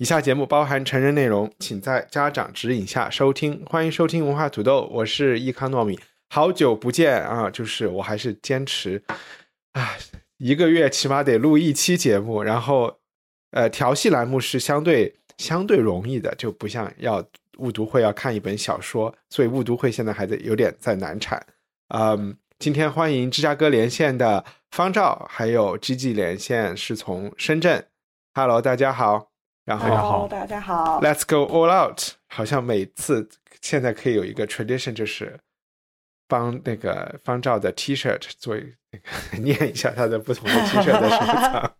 以下节目包含成人内容，请在家长指引下收听。欢迎收听文化土豆，我是易康糯米。好久不见啊，就是我还是坚持啊，一个月起码得录一期节目。然后，呃，调戏栏目是相对相对容易的，就不像要误读会要看一本小说，所以误读会现在还在有点在难产。嗯，今天欢迎芝加哥连线的方照，还有 GG 连线是从深圳。Hello，大家好。然后 Hello，大家好。Let's go all out！好像每次现在可以有一个 tradition，就是帮那个方照的 T 恤做一那个念一下他的不同的 T 恤的收藏。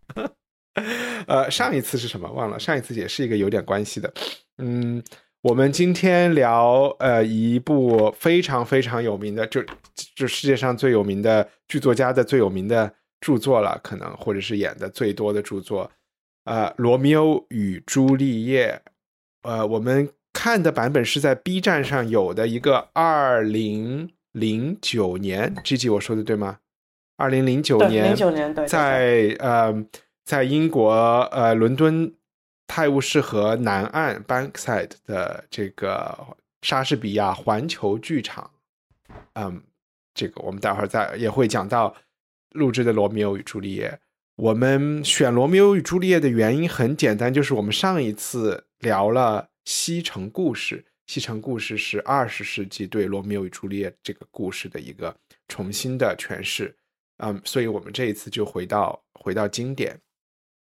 呃，上一次是什么忘了？上一次也是一个有点关系的。嗯，我们今天聊呃一部非常非常有名的，就就世界上最有名的剧作家的最有名的著作了，可能或者是演的最多的著作。呃，《罗密欧与朱丽叶》，呃，我们看的版本是在 B 站上有的一个二零零九年，G G 我说的对吗？二零零九，年，零九年对，对在呃，在英国呃伦敦泰晤士河南岸 Bankside 的这个莎士比亚环球剧场，嗯，这个我们待会儿再也会讲到录制的《罗密欧与朱丽叶》。我们选《罗密欧与朱丽叶》的原因很简单，就是我们上一次聊了《西城故事》，《西城故事》是二十世纪对《罗密欧与朱丽叶》这个故事的一个重新的诠释。嗯，所以我们这一次就回到回到经典，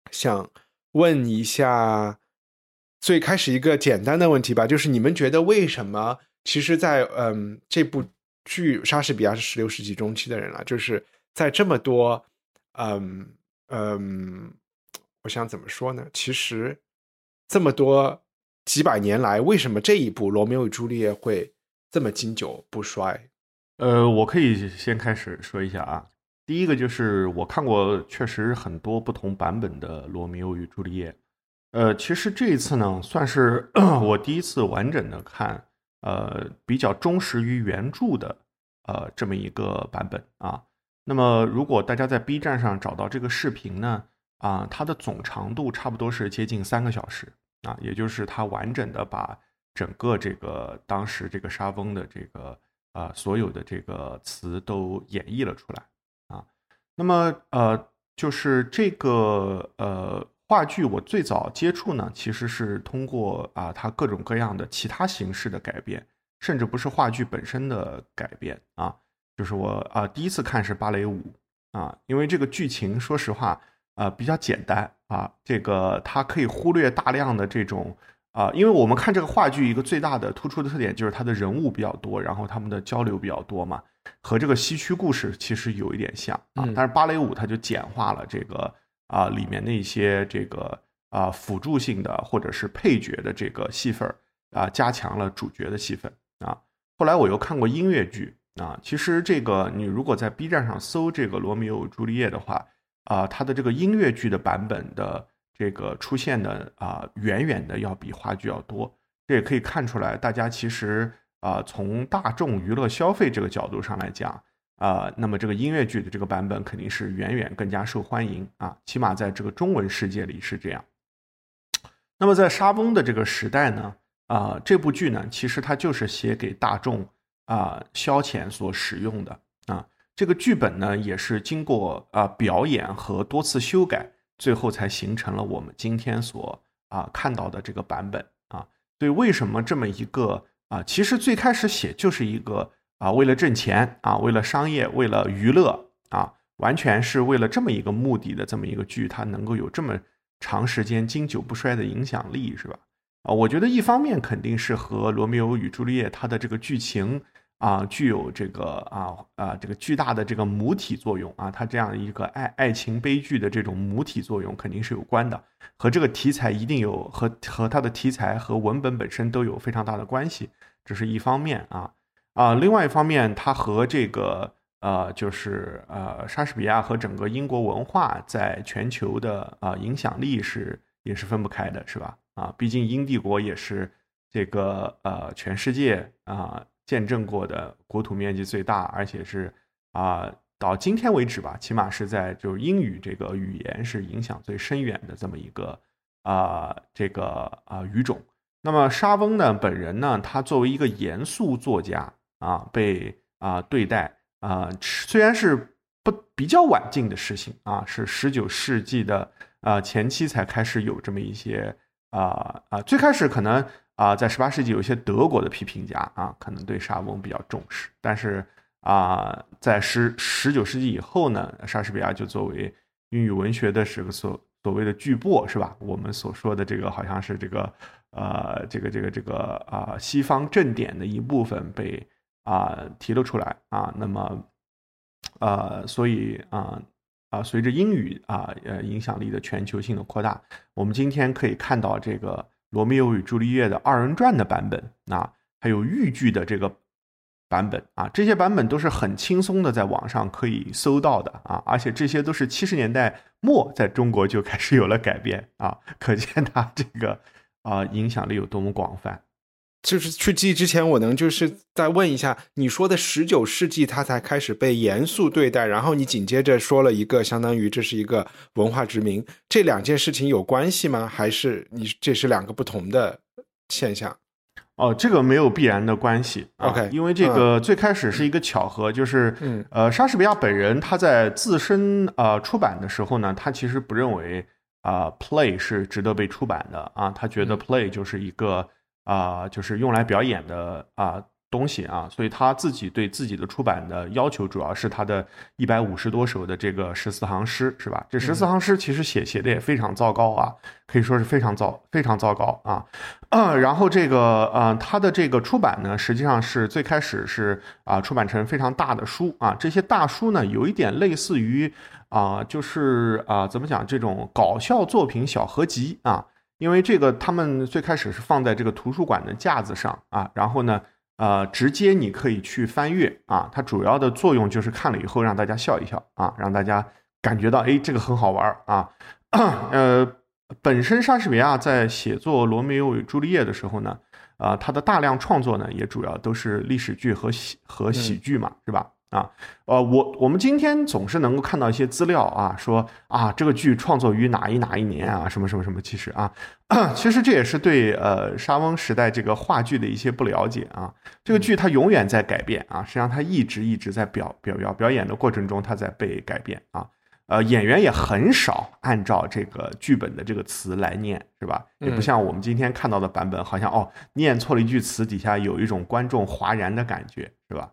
想问一下，最开始一个简单的问题吧，就是你们觉得为什么？其实在，嗯这部剧莎士比亚是十六世纪中期的人了，就是在这么多嗯嗯，我想怎么说呢？其实这么多几百年来，为什么这一部《罗密欧与朱丽叶》会这么经久不衰？呃，我可以先开始说一下啊。第一个就是我看过确实很多不同版本的《罗密欧与朱丽叶》，呃，其实这一次呢，算是 我第一次完整的看，呃，比较忠实于原著的，呃，这么一个版本啊。那么，如果大家在 B 站上找到这个视频呢，啊，它的总长度差不多是接近三个小时啊，也就是它完整的把整个这个当时这个莎翁的这个啊所有的这个词都演绎了出来啊。那么呃，就是这个呃话剧，我最早接触呢，其实是通过啊它各种各样的其他形式的改编，甚至不是话剧本身的改编啊。就是我啊，第一次看是芭蕾舞啊，因为这个剧情说实话啊比较简单啊，这个它可以忽略大量的这种啊，因为我们看这个话剧一个最大的突出的特点就是它的人物比较多，然后他们的交流比较多嘛，和这个西区故事其实有一点像啊，但是芭蕾舞它就简化了这个啊里面的一些这个啊辅助性的或者是配角的这个戏份啊，加强了主角的戏份啊。后来我又看过音乐剧。啊，其实这个你如果在 B 站上搜这个《罗密欧朱丽叶》的话，啊，它的这个音乐剧的版本的这个出现的啊，远远的要比话剧要多。这也可以看出来，大家其实啊，从大众娱乐消费这个角度上来讲，啊，那么这个音乐剧的这个版本肯定是远远更加受欢迎啊，起码在这个中文世界里是这样。那么在莎翁的这个时代呢，啊，这部剧呢，其实它就是写给大众。啊，消遣所使用的啊，这个剧本呢也是经过啊表演和多次修改，最后才形成了我们今天所啊看到的这个版本啊。所以为什么这么一个啊，其实最开始写就是一个啊为了挣钱啊，为了商业，为了娱乐啊，完全是为了这么一个目的的这么一个剧，它能够有这么长时间经久不衰的影响力，是吧？啊，我觉得一方面肯定是和《罗密欧与朱丽叶》它的这个剧情。啊，具有这个啊啊这个巨大的这个母体作用啊，它这样一个爱爱情悲剧的这种母体作用肯定是有关的，和这个题材一定有和和它的题材和文本本身都有非常大的关系，这是一方面啊啊，另外一方面，它和这个呃就是呃莎士比亚和整个英国文化在全球的啊影响力是也是分不开的，是吧？啊，毕竟英帝国也是这个呃全世界啊。见证过的国土面积最大，而且是啊，到今天为止吧，起码是在就是英语这个语言是影响最深远的这么一个啊这个啊语种。那么沙翁呢本人呢，他作为一个严肃作家啊，被啊对待啊，虽然是不比较晚近的事情啊，是十九世纪的啊前期才开始有这么一些啊啊，最开始可能。啊，在十八世纪，有一些德国的批评家啊，可能对莎翁比较重视。但是啊，在十十九世纪以后呢，莎士比亚就作为英语文学的这个所所谓的巨擘，是吧？我们所说的这个好像是这个呃，这个这个这个啊，西方正典的一部分被啊提了出来啊。那么呃，所以啊啊，随着英语啊呃影响力的全球性的扩大，我们今天可以看到这个。《罗密欧与朱丽叶》的二人转的版本啊，还有豫剧的这个版本啊，这些版本都是很轻松的在网上可以搜到的啊，而且这些都是七十年代末在中国就开始有了改变啊，可见它这个啊影响力有多么广泛。就是去记之前，我能就是再问一下，你说的十九世纪他才开始被严肃对待，然后你紧接着说了一个，相当于这是一个文化殖民，这两件事情有关系吗？还是你这是两个不同的现象？哦，这个没有必然的关系。OK，因为这个最开始是一个巧合，就是呃，莎士比亚本人他在自身呃出版的时候呢，他其实不认为啊 play 是值得被出版的啊，他觉得 play 就是一个。啊，就是用来表演的啊东西啊，所以他自己对自己的出版的要求，主要是他的一百五十多首的这个十四行诗，是吧？这十四行诗其实写写的也非常糟糕啊，可以说是非常糟非常糟糕啊。然后这个呃，他的这个出版呢，实际上是最开始是啊出版成非常大的书啊，这些大书呢，有一点类似于啊，就是啊怎么讲这种搞笑作品小合集啊。因为这个，他们最开始是放在这个图书馆的架子上啊，然后呢，呃，直接你可以去翻阅啊。它主要的作用就是看了以后让大家笑一笑啊，让大家感觉到哎，这个很好玩啊。呃，本身莎士比亚在写作《罗密欧与朱丽叶》的时候呢，啊，他的大量创作呢也主要都是历史剧和喜和喜剧嘛，是吧？啊，呃，我我们今天总是能够看到一些资料啊，说啊，这个剧创作于哪一哪一年啊，什么什么什么，其实啊，其实这也是对呃沙翁时代这个话剧的一些不了解啊。这个剧它永远在改变啊，实际上它一直一直在表表表表演的过程中，它在被改变啊。呃，演员也很少按照这个剧本的这个词来念，是吧？也不像我们今天看到的版本，好像哦，念错了一句词，底下有一种观众哗然的感觉，是吧？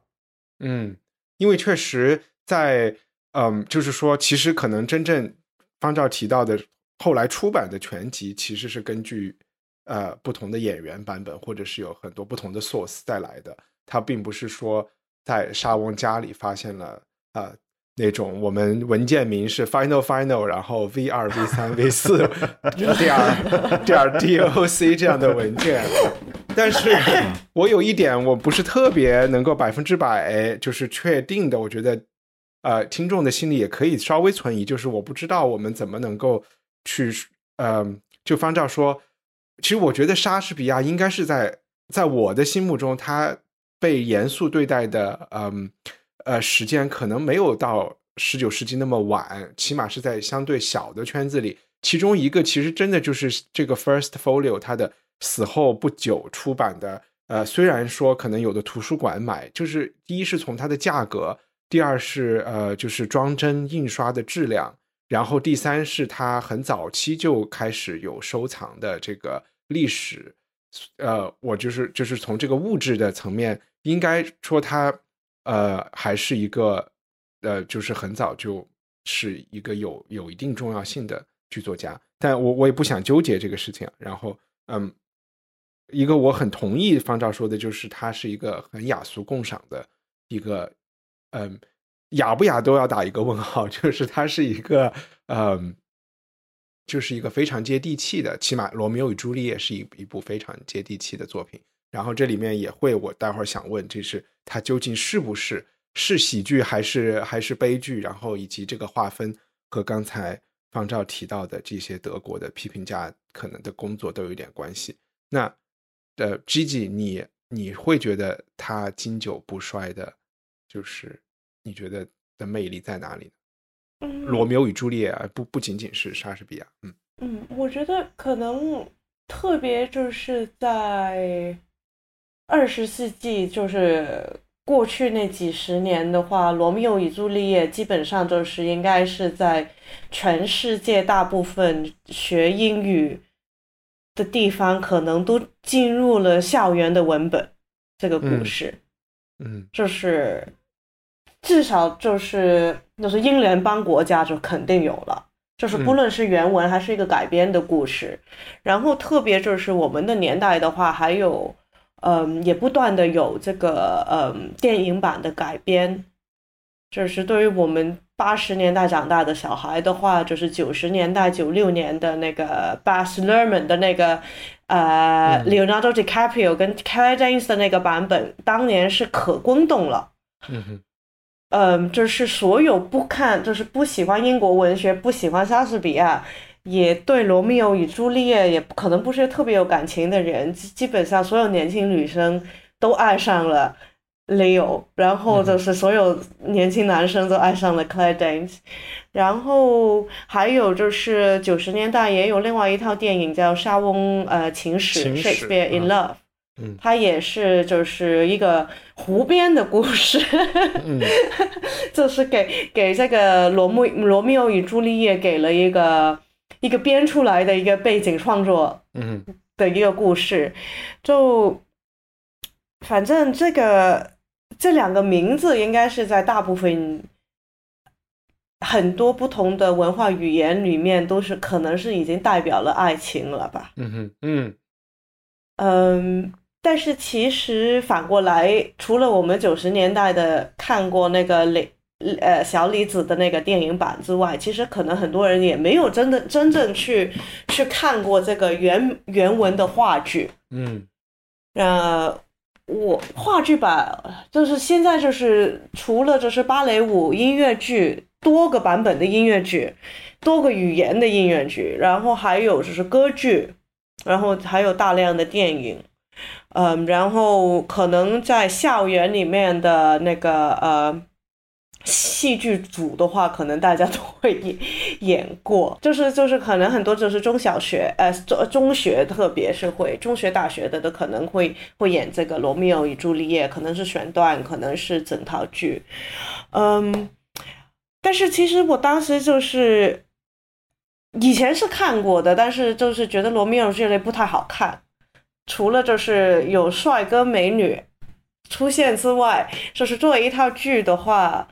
嗯。因为确实，在嗯，就是说，其实可能真正方照提到的后来出版的全集，其实是根据呃不同的演员版本，或者是有很多不同的 source 带来的。它并不是说在沙翁家里发现了啊那种我们文件名是 final final，然后 V 二 V 三 V 四点点 DOC 这样的文件。但是 我有一点，我不是特别能够百分之百就是确定的。我觉得，呃，听众的心里也可以稍微存疑，就是我不知道我们怎么能够去，嗯，就方照说，其实我觉得莎士比亚应该是在在我的心目中，他被严肃对待的，嗯，呃，时间可能没有到十九世纪那么晚，起码是在相对小的圈子里。其中一个其实真的就是这个 First Folio，它的。死后不久出版的，呃，虽然说可能有的图书馆买，就是第一是从它的价格，第二是呃，就是装帧印刷的质量，然后第三是它很早期就开始有收藏的这个历史，呃，我就是就是从这个物质的层面，应该说它呃还是一个呃，就是很早就是一个有有一定重要性的剧作家，但我我也不想纠结这个事情，然后嗯。一个我很同意方照说的，就是它是一个很雅俗共赏的一个，嗯，雅不雅都要打一个问号，就是它是一个，嗯，就是一个非常接地气的，起码《罗密欧与朱丽叶》是一一部非常接地气的作品。然后这里面也会，我待会儿想问，这是它究竟是不是是喜剧还是还是悲剧？然后以及这个划分和刚才方照提到的这些德国的批评家可能的工作都有点关系。那呃，Gigi，你你会觉得他经久不衰的，就是你觉得的魅力在哪里呢？嗯，罗密欧与朱丽叶啊，不不仅仅是莎士比亚，嗯嗯，我觉得可能特别就是在二十世纪，就是过去那几十年的话，《罗密欧与朱丽叶》基本上就是应该是在全世界大部分学英语的地方，可能都进入了校园的文本。这个故事，嗯就是至少就是就是英联邦国家就肯定有了，就是不论是原文还是一个改编的故事，然后特别就是我们的年代的话，还有嗯也不断的有这个嗯电影版的改编，就是对于我们八十年代长大的小孩的话，就是九十年代九六年的那个 Baz Luhrmann 的那个呃、嗯 Leonardo DiCaprio 跟 Kelly James 的那个版本，当年是可轰动了。嗯哼嗯，就是所有不看，就是不喜欢英国文学、不喜欢莎士比亚，也对《罗密欧与朱丽叶》也可能不是特别有感情的人，基基本上所有年轻女生都爱上了 Leo，然后就是所有年轻男生都爱上了 Claire Danes，然后还有就是九十年代也有另外一套电影叫《莎翁呃情史》Shakespeare in 嗯。Love。嗯。它也是就是一个湖边的故事，嗯。就是给给这个罗密罗密欧与朱丽叶给了一个一个编出来的一个背景创作嗯的一个故事，就反正这个这两个名字应该是在大部分很多不同的文化语言里面都是可能是已经代表了爱情了吧。嗯哼嗯嗯，但是其实反过来，除了我们九十年代的看过那个李呃小李子的那个电影版之外，其实可能很多人也没有真的真正去去看过这个原原文的话剧。嗯呃，我话剧版就是现在就是除了就是芭蕾舞音乐剧多个版本的音乐剧，多个语言的音乐剧，然后还有就是歌剧，然后还有大量的电影，嗯，然后可能在校园里面的那个呃。戏剧组的话，可能大家都会演过，就是就是可能很多就是中小学，呃中中学特别是会中学大学的都可能会会演这个《罗密欧与朱丽叶》，可能是选段，可能是整套剧，嗯，但是其实我当时就是以前是看过的，但是就是觉得《罗密欧这类不太好看，除了就是有帅哥美女出现之外，就是作为一套剧的话。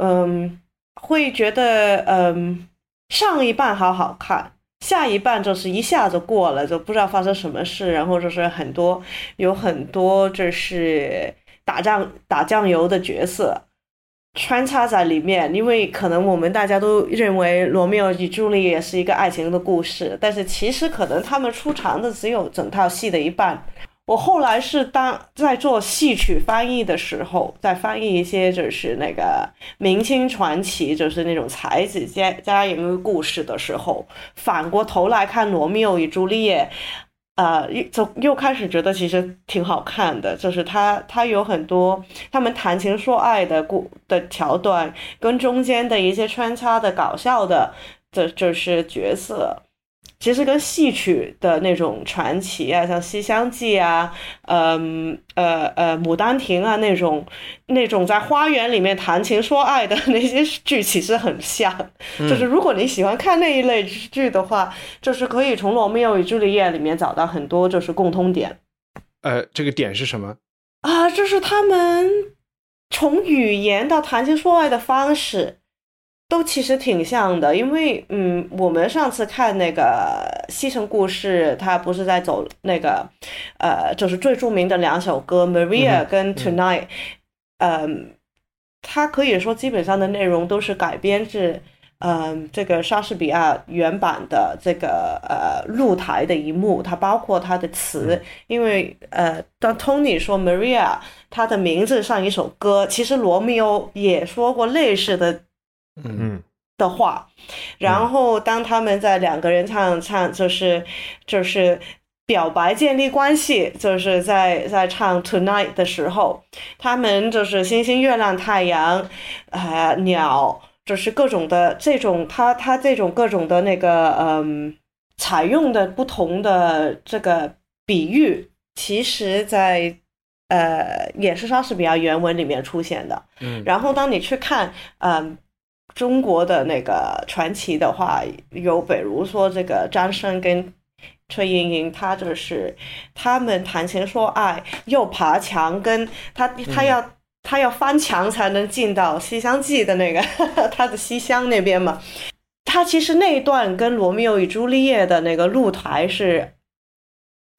嗯，会觉得嗯，上一半好好看，下一半就是一下子过了，就不知道发生什么事，然后就是很多有很多就是打酱打酱油的角色穿插在里面，因为可能我们大家都认为《罗密欧与朱丽叶》是一个爱情的故事，但是其实可能他们出场的只有整套戏的一半。我后来是当在做戏曲翻译的时候，在翻译一些就是那个明清传奇，就是那种才子佳佳人故事的时候，反过头来看《罗密欧与朱丽叶》，呃，就又开始觉得其实挺好看的，就是他他有很多他们谈情说爱的故的桥段，跟中间的一些穿插的搞笑的，这就是角色。其实跟戏曲的那种传奇啊，像《西厢记》啊，嗯呃呃《牡丹亭》啊那种那种在花园里面谈情说爱的那些剧，其实很像。就是如果你喜欢看那一类剧的话，就是可以从《罗密欧与朱丽叶》里面找到很多就是共通点。呃，这个点是什么？啊，就是他们从语言到谈情说爱的方式。都其实挺像的，因为嗯，我们上次看那个西城故事，他不是在走那个呃，就是最著名的两首歌《Maria》跟《Tonight》，嗯，它可以说基本上的内容都是改编自。嗯，这个莎士比亚原版的这个呃露台的一幕，它包括它的词，因为呃，当 Tony 说 Maria，他的名字上一首歌，其实罗密欧也说过类似的，嗯的话。然后当他们在两个人唱唱，就是就是表白建立关系，就是在在唱 Tonight 的时候，他们就是星星、月亮、太阳，呃，鸟。就是各种的这种，他他这种各种的那个，嗯，采用的不同的这个比喻，其实，在呃也是莎士比亚原文里面出现的。嗯，然后当你去看，嗯，中国的那个传奇的话，有比如说这个张生跟崔莺莺，他就是他们谈情说爱，又爬墙，跟他他要。他要翻墙才能进到《西厢记》的那个 他的西厢那边嘛。他其实那一段跟《罗密欧与朱丽叶》的那个露台是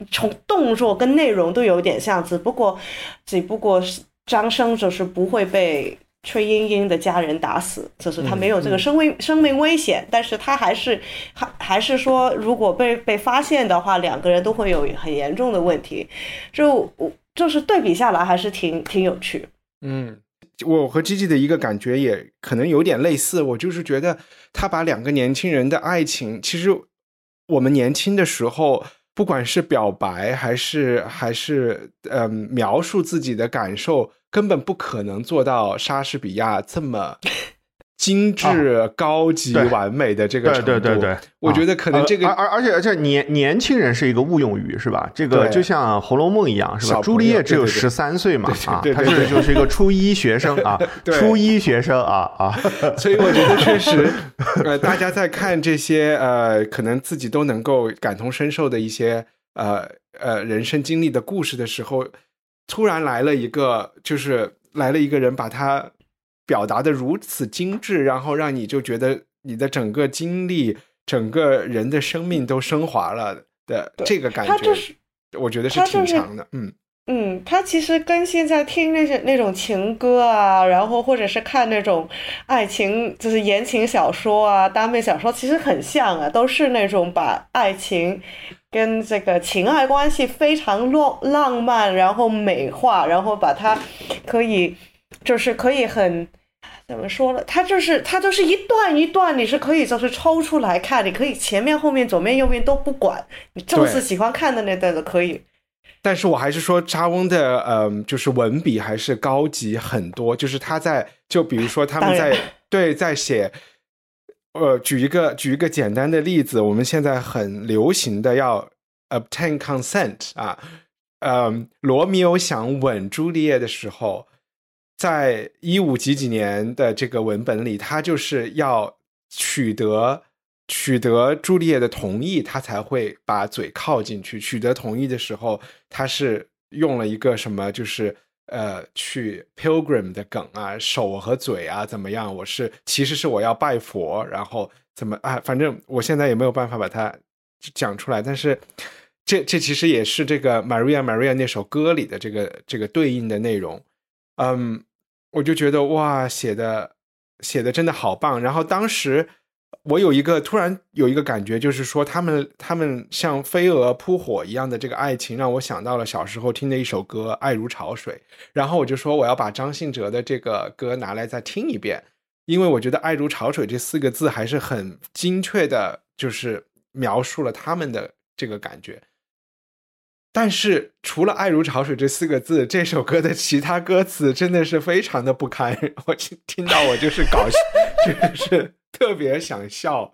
从动作跟内容都有点像，只不过只不过是张生就是不会被崔莺莺的家人打死，就是他没有这个生命生命危险，但是他还是还还是说，如果被被发现的话，两个人都会有很严重的问题。就我就是对比下来，还是挺挺有趣。嗯，我和 Gigi 的一个感觉也可能有点类似。我就是觉得他把两个年轻人的爱情，其实我们年轻的时候，不管是表白还是还是嗯描述自己的感受，根本不可能做到莎士比亚这么。精致、高级、完美的这个程度，对对。对对，我觉得可能这个，而而且而且年年轻人是一个误用语，是吧？这个就像《红楼梦》一样，是吧？朱丽叶只有十三岁嘛，啊，她是就是一个初一学生啊，初一学生啊啊，所以我觉得确实，呃，大家在看这些呃，可能自己都能够感同身受的一些呃呃人生经历的故事的时候，突然来了一个，就是来了一个人把他。表达的如此精致，然后让你就觉得你的整个经历、整个人的生命都升华了的这个感觉，就是我觉得是挺强的。嗯嗯，他其实跟现在听那些那种情歌啊，然后或者是看那种爱情，就是言情小说啊、耽美小说，其实很像啊，都是那种把爱情跟这个情爱关系非常浪浪漫，然后美化，然后把它可以。就是可以很怎么说呢？它就是它就是一段一段，你是可以就是抽出来看，你可以前面后面左面右面都不管，你就是喜欢看的那段都可以。但是我还是说扎翁的嗯，就是文笔还是高级很多。就是他在就比如说他们在对在写，呃，举一个举一个简单的例子，我们现在很流行的要 obtain consent 啊，嗯，罗密欧想吻朱丽叶的时候。在一五几几年的这个文本里，他就是要取得取得朱丽叶的同意，他才会把嘴靠进去。取得同意的时候，他是用了一个什么？就是呃，去 pilgrim 的梗啊，手和嘴啊，怎么样？我是其实是我要拜佛，然后怎么啊？反正我现在也没有办法把它讲出来。但是这这其实也是这个 Maria Maria 那首歌里的这个这个对应的内容。嗯，我就觉得哇，写的写的真的好棒。然后当时我有一个突然有一个感觉，就是说他们他们像飞蛾扑火一样的这个爱情，让我想到了小时候听的一首歌《爱如潮水》。然后我就说我要把张信哲的这个歌拿来再听一遍，因为我觉得“爱如潮水”这四个字还是很精确的，就是描述了他们的这个感觉。但是除了“爱如潮水”这四个字，这首歌的其他歌词真的是非常的不堪。我听到我就是搞笑，就是特别想笑。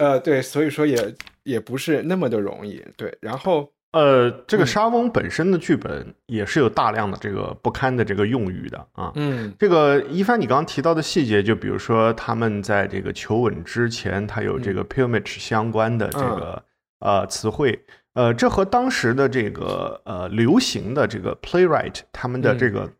呃，对，所以说也也不是那么的容易。对，然后呃，这个沙翁本身的剧本也是有大量的这个不堪的这个用语的啊。嗯，这个一帆，你刚刚提到的细节，就比如说他们在这个求吻之前，他有这个 pilgrimage 相关的这个呃词汇。呃，这和当时的这个呃流行的这个 playwright 他们的这个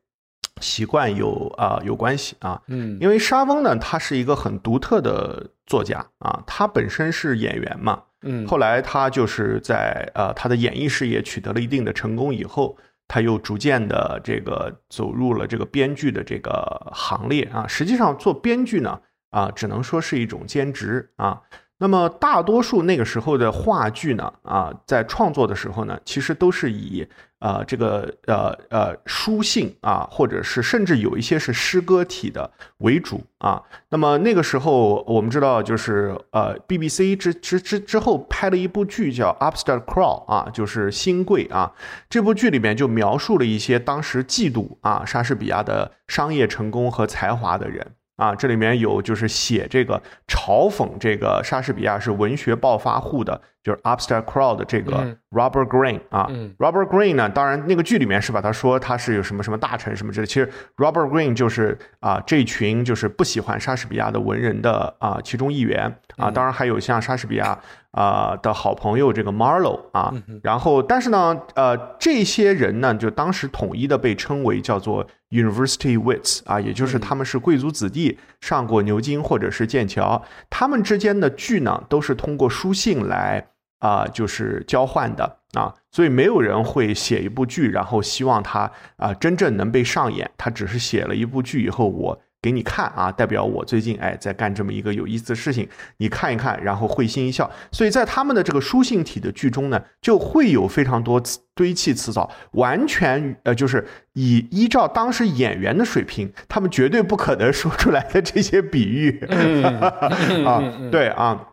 习惯有啊有关系啊，嗯，因为沙翁呢，他是一个很独特的作家啊，他本身是演员嘛，嗯后来他就是在呃他的演艺事业取得了一定的成功以后，他又逐渐的这个走入了这个编剧的这个行列啊。实际上做编剧呢啊，只能说是一种兼职啊。那么大多数那个时候的话剧呢啊，在创作的时候呢，其实都是以呃这个呃呃书信啊，或者是甚至有一些是诗歌体的为主啊。那么那个时候我们知道，就是呃 BBC 之之之之后拍了一部剧叫《Upstart Crow》啊，就是新贵啊。这部剧里面就描述了一些当时嫉妒啊莎士比亚的商业成功和才华的人。啊，这里面有就是写这个嘲讽这个莎士比亚是文学暴发户的，就是 Upstart Crow 的这个嗯 Robert Greene 啊。嗯 Robert Greene 呢，当然那个剧里面是把他说他是有什么什么大臣什么之类，其实 Robert Greene 就是啊这群就是不喜欢莎士比亚的文人的啊其中一员啊。当然还有像莎士比亚啊的好朋友这个 Marlowe 啊。然后但是呢，呃，这些人呢，就当时统一的被称为叫做 University Wits 啊，也就是他们是贵族子弟，上过牛津或者是剑桥，他们之间的剧呢都是通过书信来啊、就是交换的啊，所以没有人会写一部剧，然后希望它啊、真正能被上演，他只是写了一部剧以后我。给你看啊，代表我最近哎在干这么一个有意思的事情，你看一看，然后会心一笑。所以在他们的这个书信体的剧中呢，就会有非常多词堆砌词藻，完全呃就是以依照当时演员的水平，他们绝对不可能说出来的这些比喻、啊，对啊。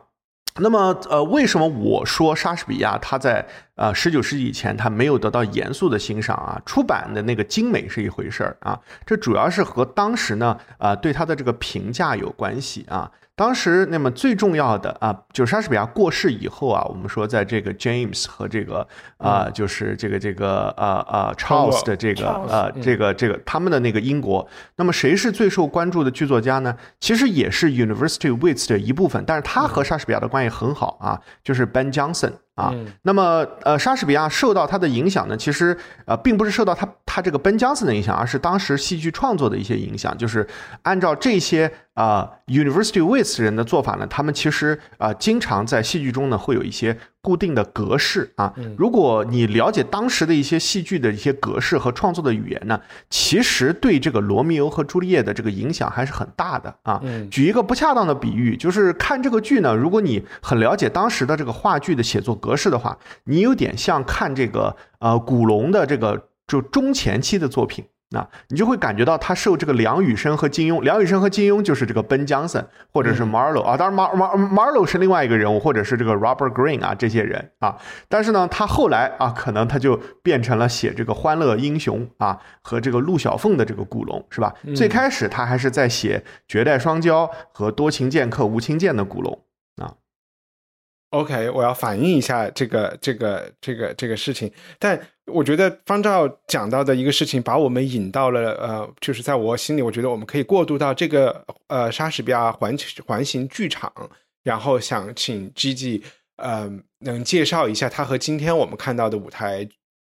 那么，呃，为什么我说莎士比亚他在呃十九世纪以前他没有得到严肃的欣赏啊？出版的那个精美是一回事儿啊，这主要是和当时呢，呃对他的这个评价有关系啊。当时那么最重要的啊，就是莎士比亚过世以后啊，我们说在这个 James 和这个啊、就是这个这个啊啊 Charles 的这个呃这个这个他们的那个英国，那么谁是最受关注的剧作家呢？其实也是 University Wits 的一部分，但是他和莎士比亚的关系很好啊，就是 Ben Jonson 啊。那么呃，莎士比亚受到他的影响呢，其实呃并不是受到他他这个 Ben Jonson 的影响，而是当时戏剧创作的一些影响，就是按照这些啊、University With 人的做法呢，他们其实啊、经常在戏剧中呢会有一些固定的格式啊。如果你了解当时的一些戏剧的一些格式和创作的语言呢，其实对这个罗密欧和朱丽叶的这个影响还是很大的啊。举一个不恰当的比喻，就是看这个剧呢，如果你很了解当时的这个话剧的写作格式的话，你有点像看这个呃古龙的这个就中前期的作品。那你就会感觉到他受这个梁羽生和金庸，梁羽生和金庸就是这个 Ben Jonson 或者是 Marlowe 啊，当然 Mar Mar Marlowe 是另外一个人物，或者是这个 Robert Greene 啊这些人啊，但是呢，他后来啊，可能他就变成了写这个《欢乐英雄》啊和这个陆小凤的这个古龙，是吧？最开始他还是在写《绝代双骄》和《多情剑客无情剑》的古龙。OK，我要反映一下这个这个这个这个事情，但我觉得方照讲到的一个事情，把我们引到了呃，就是在我心里，我觉得我们可以过渡到这个呃莎士比亚环环形剧场，然后想请 G G 呃能介绍一下他和今天我们看到的舞台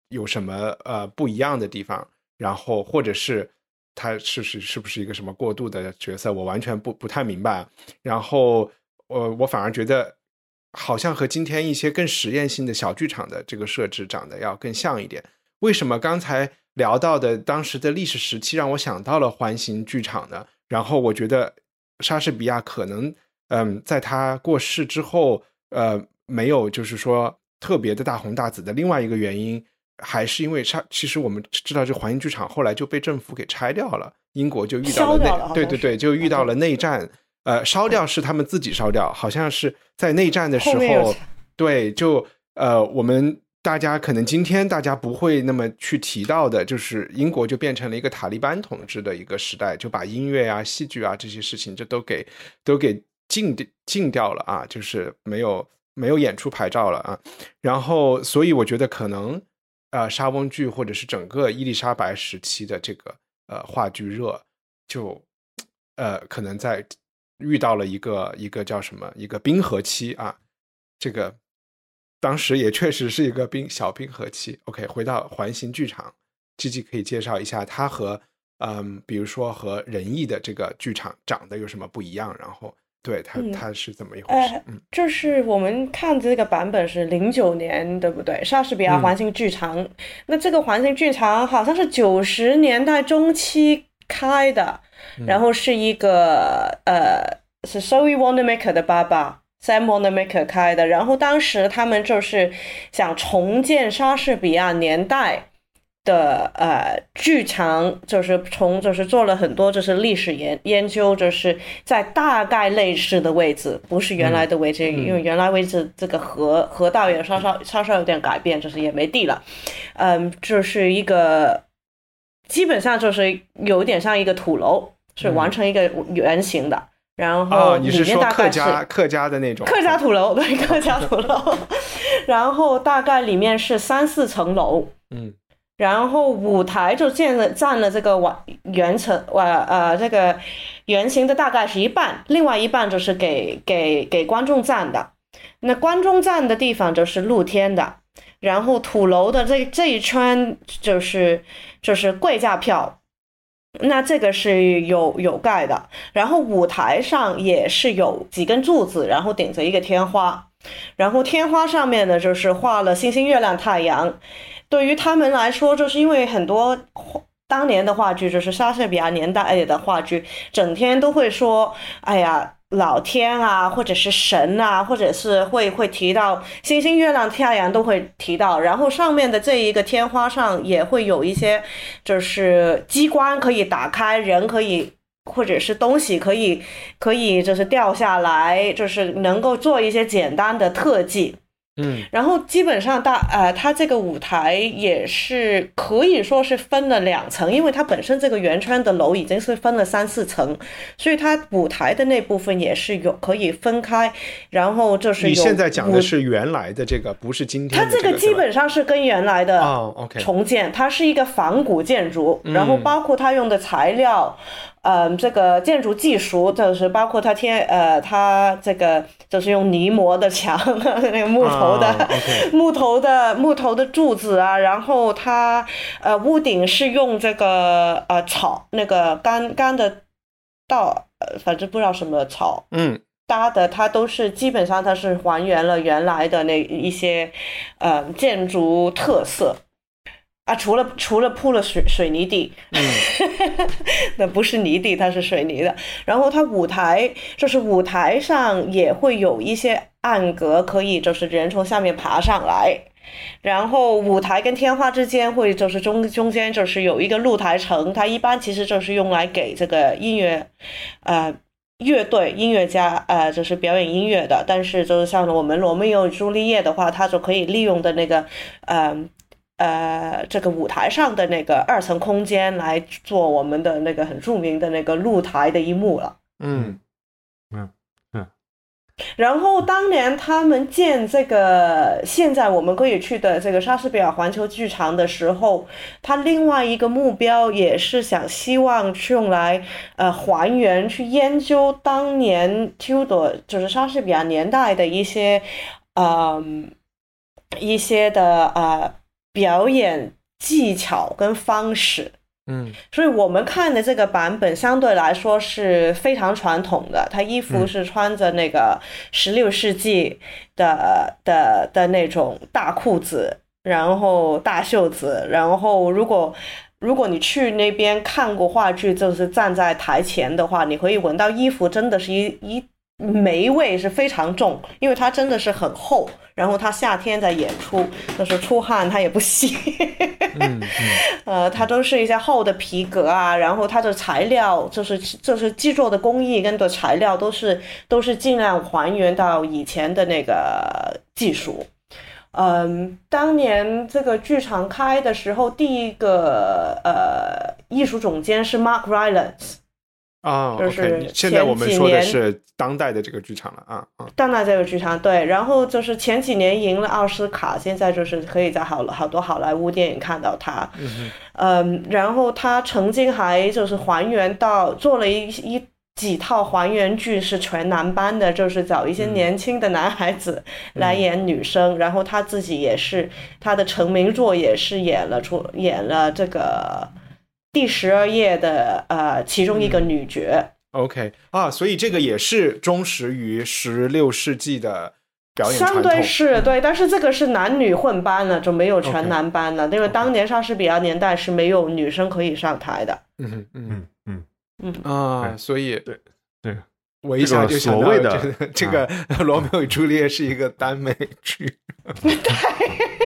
有什么呃不一样的地方，然后或者是他是是是不是一个什么过渡的角色，我完全不不太明白，然后我我反而觉得。好像和今天一些更实验性的小剧场的这个设置长得要更像一点。为什么刚才聊到的当时的历史时期让我想到了环形剧场呢？然后我觉得莎士比亚可能，嗯，在他过世之后，呃，没有就是说特别的大红大紫的。另外一个原因还是因为莎，其实我们知道这环形剧场后来就被政府给拆掉了，英国就遇到了内对对对，就遇到了内战。呃，烧掉是他们自己烧掉，好像是在内战的时候对，就呃，我们大家可能今天大家不会那么去提到的，就是英国就变成了一个塔利班统治的一个时代，就把音乐啊、戏剧啊这些事情就都给都给禁掉禁掉了啊，就是没有没有演出牌照了啊。然后，所以我觉得可能呃，莎翁剧或者是整个伊丽莎白时期的这个呃话剧热，就呃可能在。遇到了一个一个叫什么一个冰河期啊，这个当时也确实是一个冰小冰河期。OK，回到环形剧场，G G 可以介绍一下它和嗯，比如说和仁义的这个剧场长得有什么不一样，然后对它嗯它是怎么一回事呃？嗯就是我们看这个版本是零九年，对不对？莎士比亚嗯环形剧场，那这个环形剧场好像是九十年代中期开的，嗯。然后是一个呃是 Zoe Wanamaker 的爸爸 Sam Wanamaker 开的，然后当时他们就是想重建莎士比亚年代。的呃剧场就是从就是做了很多就是历史研研究，就是在大概类似的位置，不是原来的位置，因为原来位置这个河河道也稍稍稍稍有点改变，就是也没地了，嗯，就是一个基本上就是有点像一个土楼，是完成一个圆形的，然后啊，你是里面说客家客家的那种？客家土楼，对，客家土楼，然后大概里面是三四层楼，嗯。然后舞台就建了占了这个完圆层，呃呃，这个圆形的大概是一半，另外一半就是给给给观众站的。那观众站的地方就是露天的，然后土楼的这这一圈就是就是贵价票。那这个是有有盖的，然后舞台上也是有几根柱子，然后顶着一个天花，然后天花上面呢就是画了星星、月亮、太阳。对于他们来说，就是因为很多当年的话剧，就是莎士比亚年代的话剧，整天都会说，哎呀。老天啊，或者是神啊，或者是会会提到星星、月亮、太阳都会提到，然后上面的这一个天花上也会有一些，就是机关可以打开，人可以或者是东西可以可以就是掉下来，就是能够做一些简单的特技。嗯。然后基本上大呃，它这个舞台也是可以说是分了两层，因为它本身这个圆圈的楼已经是分了三四层，所以它舞台的那部分也是有可以分开，然后就是有你现在讲的是原来的这个，不是今天它这个基本上是跟原来的哦，OK。重建，它是一个仿古建筑，然后嗯包括它用的材料，呃，这个建筑技术，就是包括它天呃，它这个就是用泥磨的墙，那个木头的、木头的木头的柱子啊，然后它呃屋顶是用这个呃草那个干干的稻，呃反正不知道什么草，嗯。搭的，它都是基本上它是还原了原来的那一些呃建筑特色啊，除了除了铺了水水泥地，嗯 那不是泥地，它是水泥的。然后它舞台就是舞台上也会有一些暗格，可以就是人从下面爬上来。然后舞台跟天花之间会就是中中间就是有一个露台层，它一般其实就是用来给这个音乐，呃。乐队音乐家，呃，就是表演音乐的，但是就是像我们罗密欧与朱丽叶的话，它就可以利用的那个，呃，呃，这个舞台上的那个二层空间来做我们的那个很著名的那个露台的一幕了。嗯嗯嗯然后当年他们建这个现在我们可以去的这个莎士比亚环球剧场的时候，他另外一个目标也是想希望去用来呃还原去研究当年 Tudor 就是莎士比亚年代的一些嗯、一些的呃表演技巧跟方式。嗯所以我们看的这个版本相对来说是非常传统的，他衣服嗯是穿着那个十六世纪的的的那种大裤子，然后大袖子，然后如果如果你去那边看过话剧，就是站在台前的话，你可以闻到衣服真的是一一霉味是非常重，因为它真的是很厚，然后它夏天在演出，就是出汗它也不洗。嗯嗯 呃，它都是一些厚的皮革啊，然后它的材料就是就是制作的工艺跟的材料都是都是尽量还原到以前的那个技术。嗯，当年这个剧场开的时候，第一个呃艺术总监是 Mark Rylance，啊就是现在我们说的是当代的这个剧场了啊啊，当代这个剧场对，然后就是前几年赢了奥斯卡，现在就是可以在好好多好莱坞电影看到他。嗯然后他曾经还就是还原到做了一一几套还原剧是全男班的，就是找一些年轻的男孩子来演女生，然后他自己也是他的成名作也是演了出演了这个第十二页的呃其中一个女角。OK 啊，所以这个也是忠实于十六世纪的表演传相统。对是对，但是这个是男女混班了，就没有全男班了，因为当年莎士比亚年代是没有女生可以上台的。嗯嗯嗯嗯，嗯，啊，所以对对，我一下就想到这个所谓的这个这个《罗密欧与朱丽叶》是一个耽美剧。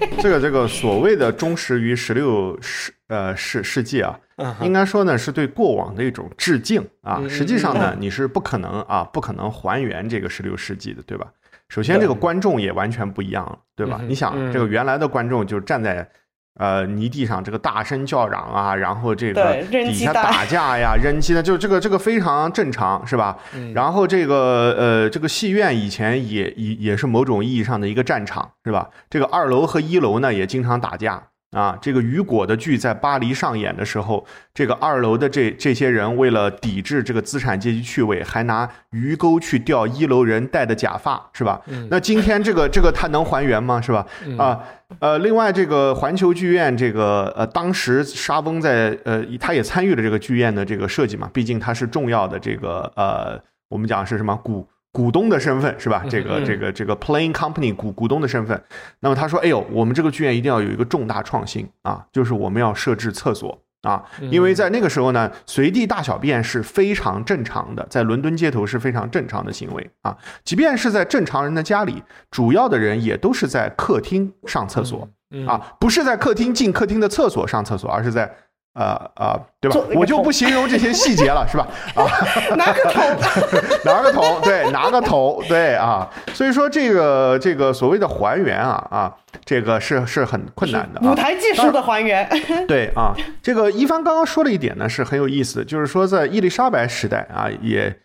这个这个所谓的忠实于十六世呃世世纪啊，应该说呢是对过往的一种致敬啊。实际上呢，你是不可能啊，不可能还原这个十六世纪的，对吧？首先，这个观众也完全不一样了，对吧？你想，这个原来的观众就站在呃泥地上，这个大声叫嚷啊，然后这个底下打架呀、扔鸡蛋，就这个这个非常正常，是吧？然后这个呃，这个戏院以前也也也是某种意义上的一个战场，是吧？这个二楼和一楼呢也经常打架啊。这个雨果的剧在巴黎上演的时候，这个二楼的这这些人为了抵制这个资产阶级趣味，还拿鱼钩去钓一楼人戴的假发，是吧？那今天这个这个他能还原吗？是吧？啊。呃，另外，这个环球剧院，这个呃，当时沙翁在呃，他也参与了这个剧院的这个设计嘛，毕竟他是重要的这个呃，我们讲是什么股股东的身份是吧？这个这个这个 Playing Company 股股东的身份。那么他说，哎呦，我们这个剧院一定要有一个重大创新啊，就是我们要设置厕所。啊，因为在那个时候呢，随地大小便是非常正常的，在伦敦街头是非常正常的行为啊。即便是在正常人的家里，主要的人也都是在客厅上厕所啊，不是在客厅进客厅的厕所上厕所，而是在呃呃，对吧我就不 形容这些细节了，是吧？啊，拿个桶，拿个桶，对，拿个头，对啊。所以说这个这个所谓的还原啊啊，这个是是很困难的、啊。舞台技术的还原。对啊，这个一帆刚刚说了一点呢，是很有意思的，就是说在伊丽莎白时代啊，也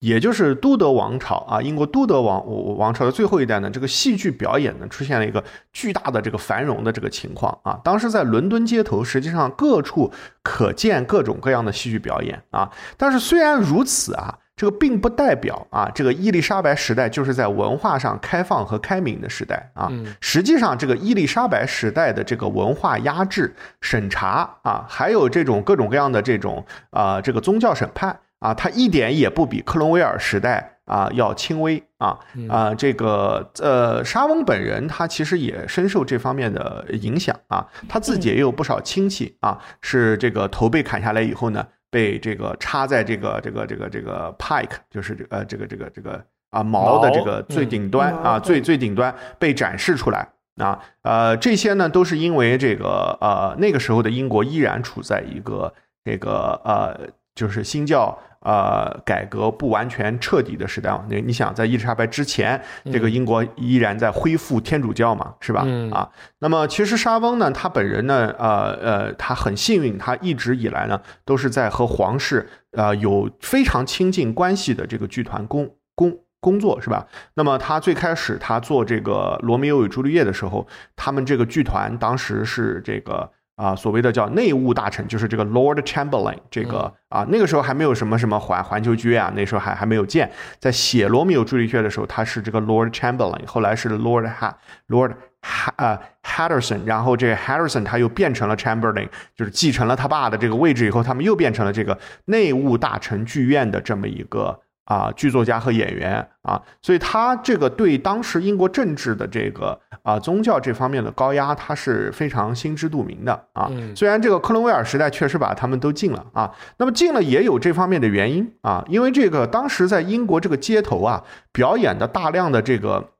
也就是都德王朝啊，英国都德王王朝的最后一代呢，这个戏剧表演呢出现了一个巨大的这个繁荣的这个情况啊。当时在伦敦街头，实际上各处可见各种各样的戏剧表演啊。但是虽然如此啊。这个并不代表啊，这个伊丽莎白时代就是在文化上开放和开明的时代啊。实际上，这个伊丽莎白时代的这个文化压制、审查啊，还有这种各种各样的这种啊、这个宗教审判啊，它一点也不比克伦威尔时代啊要轻微啊啊。这个呃，沙翁本人他其实也深受这方面的影响啊，他自己也有不少亲戚啊，是这个头被砍下来以后呢。被这个插在这个这个这个这个 pike，就是这呃这个这个这个啊矛的这个最顶端啊最最顶端被展示出来啊呃这些呢都是因为这个呃那个时候的英国依然处在一个这个呃就是新教呃改革不完全彻底的时代嘛。那你想在伊丽莎白之前，这个英国依然在恢复天主教嘛，是吧？啊，那么其实沙翁呢，他本人呢，呃呃，他很幸运，他一直以来呢都是在和皇室呃有非常亲近关系的这个剧团工工工作，是吧？那么他最开始他做这个《罗密欧与朱丽叶》的时候，他们这个剧团当时是这个。啊，所谓的叫内务大臣，就是这个 Lord Chamberlain，这个啊，那个时候还没有什么什么环环球剧院啊，那时候还还没有建。在写《罗密欧朱丽叶》的时候，他是这个 Lord Chamberlain，后来是 Lord Ha Lord Ha 呃 Hatterson，然后这个 Hatterson 他又变成了 Chamberlain，就是继承了他爸的这个位置以后，他们又变成了这个内务大臣剧院的这么一个啊剧作家和演员啊，所以他这个对当时英国政治的这个啊宗教这方面的高压，他是非常心知肚明的啊。嗯虽然这个克伦威尔时代确实把他们都禁了啊，那么禁了也有这方面的原因啊，因为这个当时在英国这个街头啊表演的大量的这个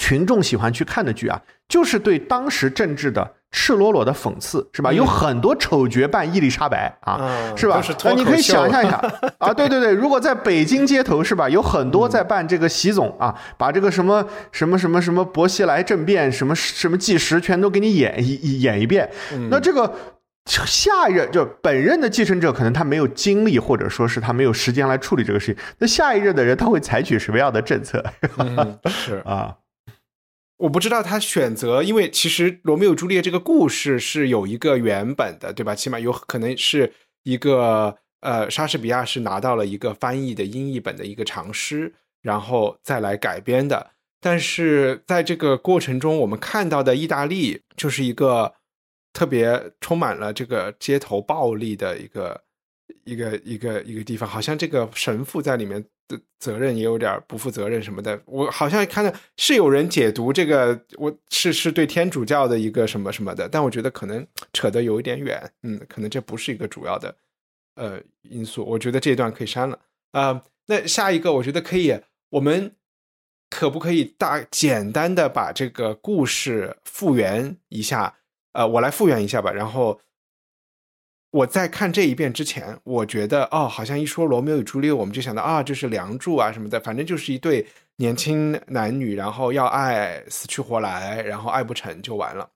群众喜欢去看的剧啊，就是对当时政治的赤裸裸的讽刺，是吧？有很多丑角扮伊丽莎白啊，嗯是吧那你可以想象一下啊，对对对，如果在北京街头是吧，有很多在办这个习总啊，把这个什么什么什么什么薄熙来政变什么什么纪实全都给你演一演一遍，那这个。下一任就本任的继承者，可能他没有精力，或者说是他没有时间来处理这个事情。那下一任的人他会采取什么样的政策嗯是 啊？我不知道他选择，因为其实《罗密欧朱丽叶》这个故事是有一个原本的，对吧？起码有可能是一个呃，莎士比亚是拿到了一个翻译的英译本的一个长诗，然后再来改编的。但是在这个过程中，我们看到的意大利就是一个特别充满了这个街头暴力的一个一个一个一个地方，好像这个神父在里面的责任也有点不负责任什么的。我好像看到是有人解读这个，我是是对天主教的一个什么什么的，但我觉得可能扯得有一点远，嗯，可能这不是一个主要的呃因素。我觉得这段可以删了啊、呃那下一个我觉得可以，我们可不可以大简单的把这个故事复原一下？呃，我来复原一下吧。然后我在看这一遍之前，我觉得哦，好像一说罗密欧与朱丽叶，我们就想到啊，就是梁祝啊什么的，反正就是一对年轻男女，然后要爱死去活来，然后爱不成就完了。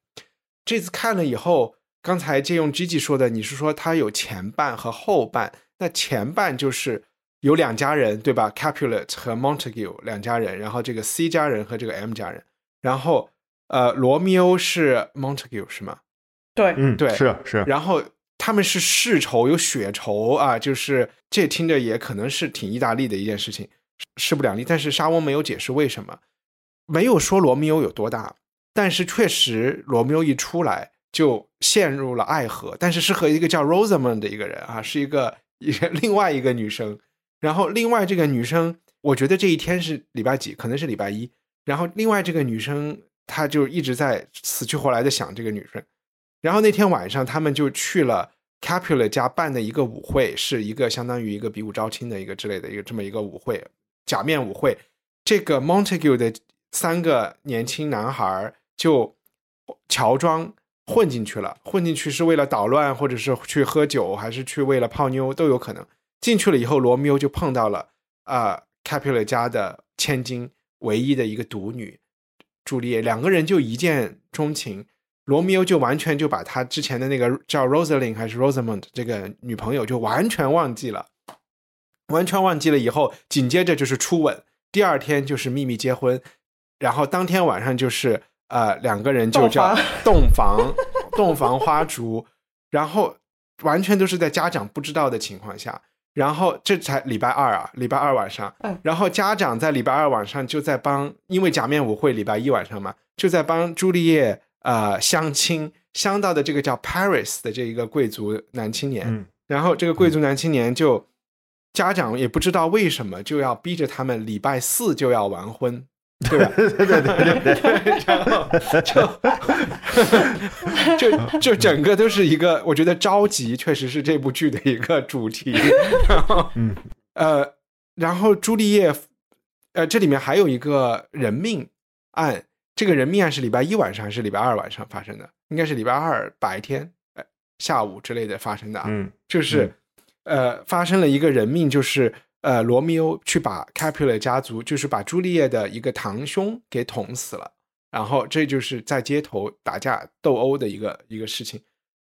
这次看了以后，刚才借用 Gigi 说的，你是说它有前半和后半？那前半就是有两家人，对吧？Capulet 和 Montague 两家人，然后这个 C 家人和这个 M 家人，然后呃，罗密欧是 Montague 是吗？对，嗯，对是是，然后他们是世仇，有血仇啊，就是这听着也可能是挺意大利的一件事情，势不两立。但是沙翁没有解释为什么，没有说罗密欧有多大，但是确实罗密欧一出来就陷入了爱河，但是是和一个叫 Rosamond 的一个人啊，是一个一另外一个女生，然后另外这个女生，我觉得这一天是礼拜几，可能是礼拜一，然后另外这个女生她就一直在死去活来的想这个女生。然后那天晚上，他们就去了 Capulet 家办的一个舞会，是一个相当于一个比武招亲的一个之类的一个这么一个舞会，假面舞会。这个 Montague 的三个年轻男孩就乔装混进去了，混进去是为了捣乱，或者是去喝酒，还是去为了泡妞都有可能。进去了以后，罗密欧就碰到了啊、Capulet 家的千金，唯一的一个独女朱丽叶，两个人就一见钟情。罗密欧就完全就把他之前的那个叫 Rosalind 还是 Rosamond 这个女朋友就完全忘记了，完全忘记了以后，紧接着就是初吻，第二天就是秘密结婚，然后当天晚上就是呃两个人就叫洞房 洞房花烛，然后完全都是在家长不知道的情况下，然后这才礼拜二啊，礼拜二晚上。嗯，然后家长在礼拜二晚上就在帮，因为假面舞会礼拜一晚上嘛，就在帮朱丽叶呃相亲，相到的这个叫 Paris 的这一个贵族男青年，嗯然后这个贵族男青年就家长也不知道为什么就要逼着他们礼拜四就要完婚，对吧？对对对对对，然后就就就整个都是一个，我觉得着急确实是这部剧的一个主题。然后，嗯，呃，然后朱丽叶，呃，这里面还有一个人命案，这个人命案是礼拜一晚上还是礼拜二晚上发生的？应该是礼拜二白天，呃，下午之类的发生的啊。嗯就是、呃发生了一个人命，就是呃罗密欧去把 Capulet 家族，就是把朱丽叶的一个堂兄给捅死了，然后这就是在街头打架斗殴的一个一个事情，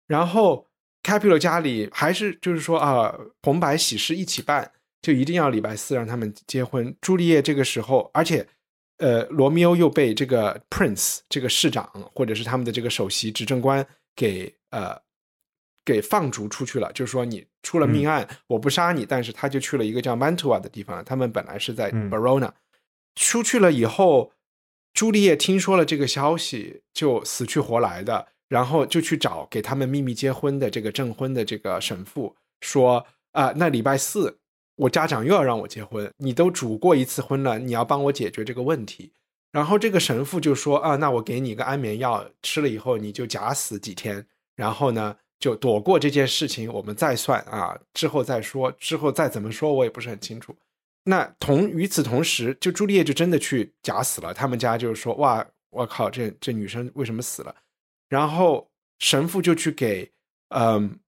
然后 Capulet 家里还是就是说啊、红白喜事一起办，就一定要礼拜四让他们结婚。朱丽叶这个时候，而且。呃，罗密欧又被这个 Prince 这个市长或者是他们的这个首席执政官给呃给放逐出去了，就是说你出了命案，我不杀你，但是他就去了一个叫 Mantua 的地方，他们本来是在嗯。Verona，、出去了以后，朱丽叶听说了这个消息，就死去活来的，然后就去找给他们秘密结婚的这个证婚的这个神父，说啊、那礼拜四我家长又要让我结婚，你都主过一次婚了，你要帮我解决这个问题。然后这个神父就说啊，那我给你一个安眠药，吃了以后你就假死几天，然后呢就躲过这件事情，我们再算啊，之后再说，之后再怎么说，我也不是很清楚。那同与此同时，就朱丽叶就真的去假死了。他们家就是说，哇，我靠，这这女生为什么死了？然后神父就去给嗯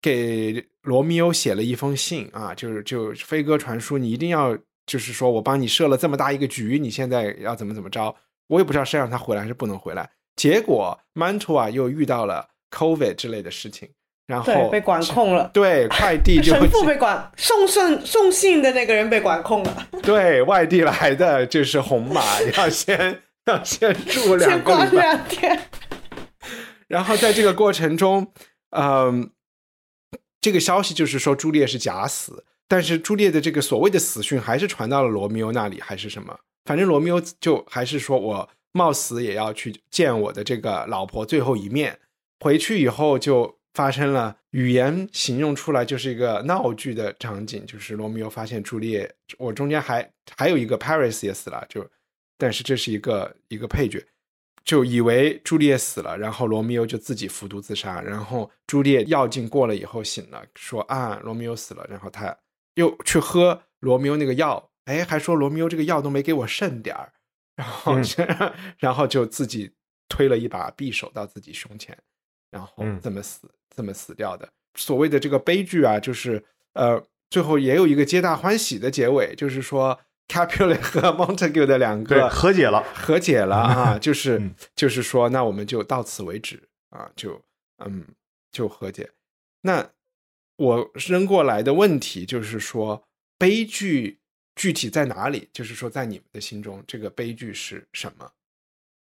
给罗密欧写了一封信啊，就是就飞鸽传书，你一定要就是说我帮你设了这么大一个局，你现在要怎么怎么着？我也不知道是让他回来还是不能回来。结果曼图啊又遇到了 COVID 之类的事情，然后被管控了。对快递 就神父被管，送信送信的那个人被管控了，对外地来的就是红马，要先要先住两先关个礼拜。两天。然后在这个过程中，嗯，这个消息就是说朱丽叶是假死，但是朱丽叶的这个所谓的死讯还是传到了罗密欧那里，还是什么？反正罗密欧就还是说我冒死也要去见我的这个老婆最后一面。回去以后就发生了语言形容出来就是一个闹剧的场景，就是罗密欧发现朱丽叶，我中间还还有一个 Paris 也死了，就但是这是一个一个配角。就以为朱丽叶死了，然后罗密欧就自己服毒自杀，然后朱丽叶药劲过了以后醒了，说啊罗密欧死了，然后他又去喝罗密欧那个药，哎，还说罗密欧这个药都没给我剩点儿，然后、然后就自己推了一把匕首到自己胸前，然后嗯这么死，这么死掉的。所谓的这个悲剧啊，就是呃，最后也有一个皆大欢喜的结尾，就是说 Capulet 和 Montague 的两对个和解了。和解了啊，就是、嗯就是说，那我们就到此为止啊，就嗯就和解。那我扔过来的问题就是说，悲剧具体在哪里？就是说，在你们的心中，这个悲剧是什么？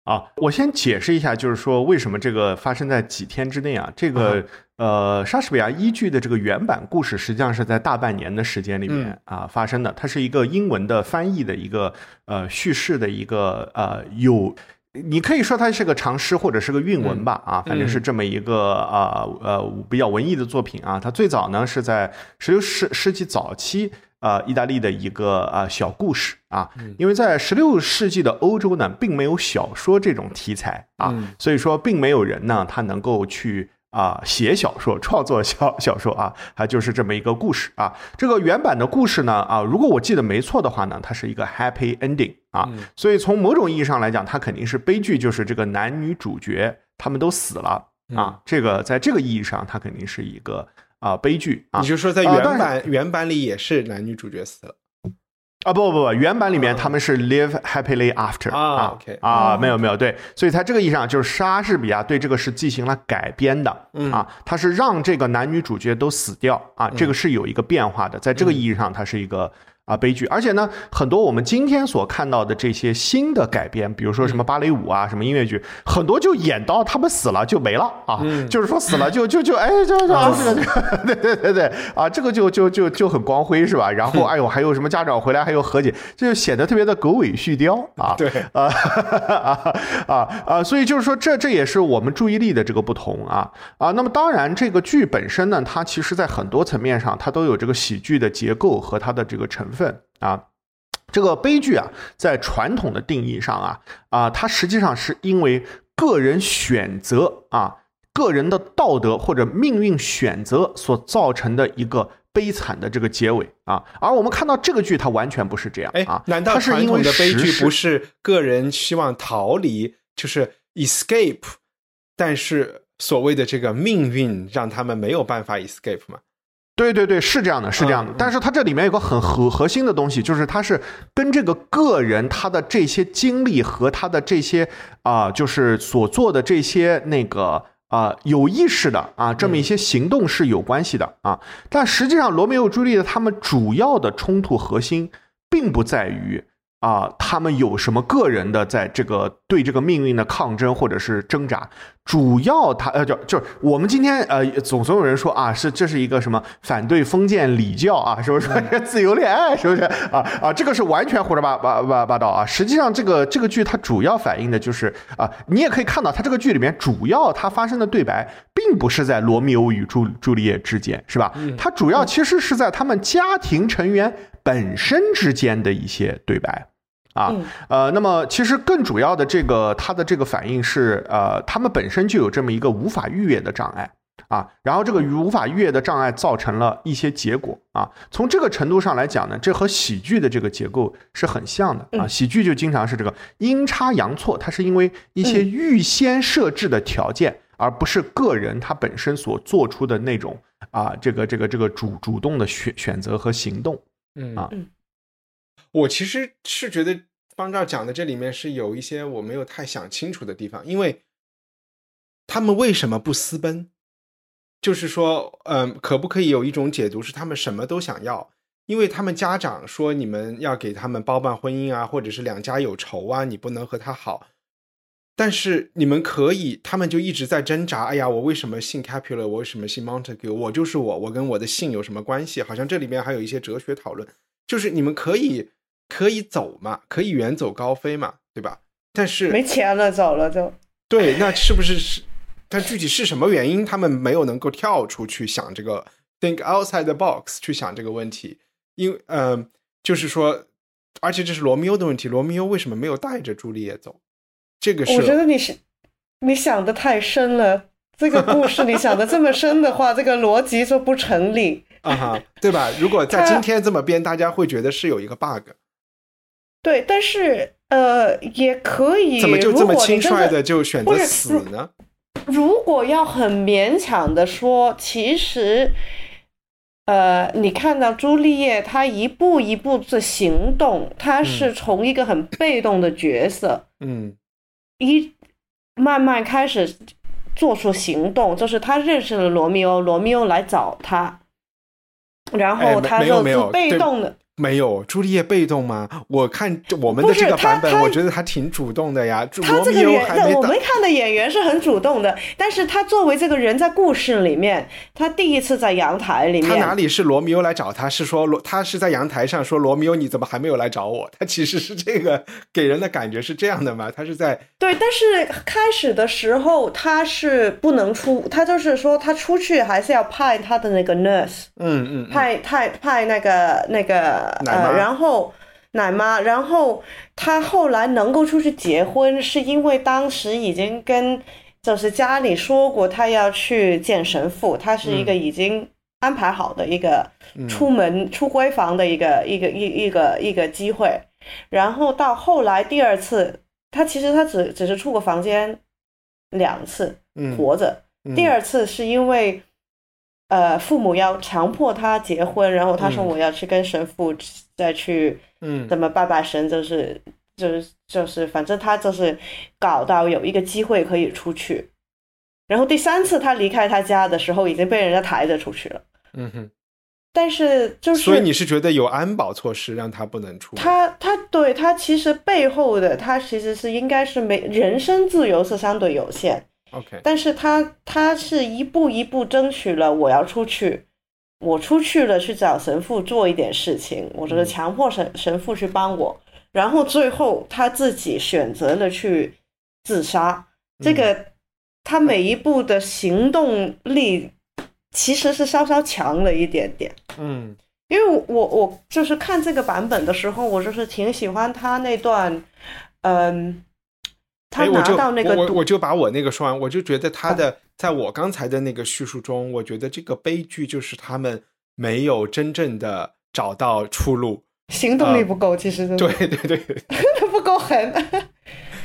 啊，我先解释一下，就是说为什么这个发生在几天之内啊？这个呃，莎士比亚依据的这个原版故事，实际上是在大半年的时间里面啊发生的。它是一个英文的翻译的一个呃叙事的一个呃有。你可以说它是个长诗或者是个韵文吧，啊，反正是这么一个啊呃比较文艺的作品啊。它最早呢是在十六世世纪早期，呃，意大利的一个啊小故事啊，因为在十六世纪的欧洲呢，并没有小说这种题材啊，所以说并没有人呢他能够去。啊，写小说、创作小小说啊，它就是这么一个故事啊。这个原版的故事呢，啊，如果我记得没错的话呢，它是一个 happy ending 啊，所以从某种意义上来讲，它肯定是悲剧，就是这个男女主角他们都死了啊。这个在这个意义上，它肯定是一个啊悲剧啊。你就说在原版、原版里也是男女主角死了，啊不不不，原版里面他们是 live happily after 啊啊，没有没有对，所以在这个意义上，就是莎士比亚对这个是进行了改编的啊，他是让这个男女主角都死掉啊，这个是有一个变化的，在这个意义上，它是一个。啊，悲剧，而且呢，很多我们今天所看到的这些新的改编，比如说什么芭蕾舞啊，什么音乐剧，很多就演到他们死了就没了啊，就是说死了就就就哎，就就啊这个这个，对对对对啊，这个就就就就很光辉是吧？然后 哎呦，还有什么家长回来还有和解，这就显得特别的狗尾续貂啊。对啊 啊啊啊！所以就是说，这这也是我们注意力的这个不同啊啊。那么当然，这个剧本身呢，它其实在很多层面上，它都有这个喜剧的结构和它的这个成分啊。这个悲剧啊，在传统的定义上啊啊，它实际上是因为个人选择啊、个人的道德或者命运选择所造成的一个悲惨的这个结尾啊。而我们看到这个剧，它完全不是这样哎啊，，难道传统的悲剧不是个人希望逃离，就是 escape，但是所谓的这个命运让他们没有办法 escape 吗？对对对，是这样的，是这样的。嗯但是它这里面有个很核核心的东西，就是它是跟这个个人他的这些经历和他的这些啊、就是所做的这些那个啊、有意识的啊这么一些行动是有关系的啊。但实际上，罗密欧朱丽叶他们主要的冲突核心并不在于啊，他们有什么个人的在这个对这个命运的抗争或者是挣扎？主要他呃，就就是我们今天呃，总总有人说啊，是这是一个什么反对封建礼教啊，是不是自由恋爱，是不是啊啊？这个是完全胡说八八八八道啊！实际上，这个这个剧它主要反映的就是啊，你也可以看到，它这个剧里面主要它发生的对白，并不是在罗密欧与朱朱丽叶之间，是吧？它主要其实是在他们家庭成员本身之间的一些对白。啊，呃，那么其实更主要的这个，它的这个反应是，呃，他们本身就有这么一个无法逾越的障碍啊，然后这个无法逾越的障碍造成了一些结果啊。从这个程度上来讲呢，这和喜剧的这个结构是很像的啊。喜剧就经常是这个阴差阳错，它是因为一些预先设置的条件，而不是个人他本身所做出的那种啊，这个这个这个主主动的选选择和行动，嗯啊。我其实是觉得方照讲的这里面是有一些我没有太想清楚的地方，因为他们为什么不私奔？就是说，嗯，可不可以有一种解读是他们什么都想要？因为他们家长说你们要给他们包办婚姻啊，或者是两家有仇啊，你不能和他好。但是你们可以，他们就一直在挣扎。哎呀，我为什么姓 Capulet？我为什么姓 Montague？我就是我，我跟我的姓有什么关系？好像这里面还有一些哲学讨论，就是你们可以。可以走嘛？可以远走高飞嘛？对吧？但是没钱了，走了就。对，那是不是是？但具体是什么原因，他们没有能够跳出去想这个 think outside the box 去想这个问题？因为，嗯，就是说，而且这是罗密欧的问题。罗密欧为什么没有带着朱丽叶走？这个是我觉得你是你想的太深了。这个故事你想的这么深的话，这个逻辑就不成立啊哈，对吧？如果在今天这么编，大家会觉得是有一个 bug。对，但是呃，也可以。怎么就这么轻率的就选择死呢？如果要很勉强的说，其实，呃，你看到朱丽叶她一步一步的行动，她是从一个很被动的角色，嗯，一慢慢开始做出行动，就是她认识了罗密欧，罗密欧来找她，然后她就是被动的。没有朱丽叶被动吗？我看我们的这个版本，我觉得他挺主动的呀。他这个人，我们看的演员是很主动的，但是他作为这个人在故事里面，他第一次在阳台里面，他哪里是罗密欧来找他？是说罗他是在阳台上说罗密欧你怎么还没有来找我？他其实是这个给人的感觉是这样的嘛？他是在对，但是开始的时候他是不能出，他就是说他出去还是要派他的那个 nurse，嗯嗯，派派派那个那个。呃，然后奶妈，然后他后来能够出去结婚，是因为当时已经跟就是家里说过，他要去见神父，他是一个已经安排好的一个出门出闺房的一个一个一一个一个机会。然后到后来第二次，他其实他只只是出过房间两次，活着。第二次是因为。呃，父母要强迫他结婚，然后他说我要去跟神父再去，嗯，怎么拜拜神，就是就是就是，反正他就是搞到有一个机会可以出去。然后第三次他离开他家的时候，已经被人家抬着出去了。嗯哼，但是就是，所以你是觉得有安保措施让他不能出？他他对他其实背后的他其实是应该是没人身自由是相对有限。OK，但是他他是一步一步争取了，我要出去，我出去了去找神父做一点事情，我这个强迫神神父去帮我，然后最后他自己选择了去自杀。这个他每一步的行动力其实是稍稍强了一点点。嗯，因为我我就是看这个版本的时候，我就是挺喜欢他那段，嗯。他拿到那个，我我就把我那个说完，我就觉得他的，在我刚才的那个叙述中，我觉得这个悲剧就是他们没有真正的找到出路，行动力不够，其实对对对，他 不够狠，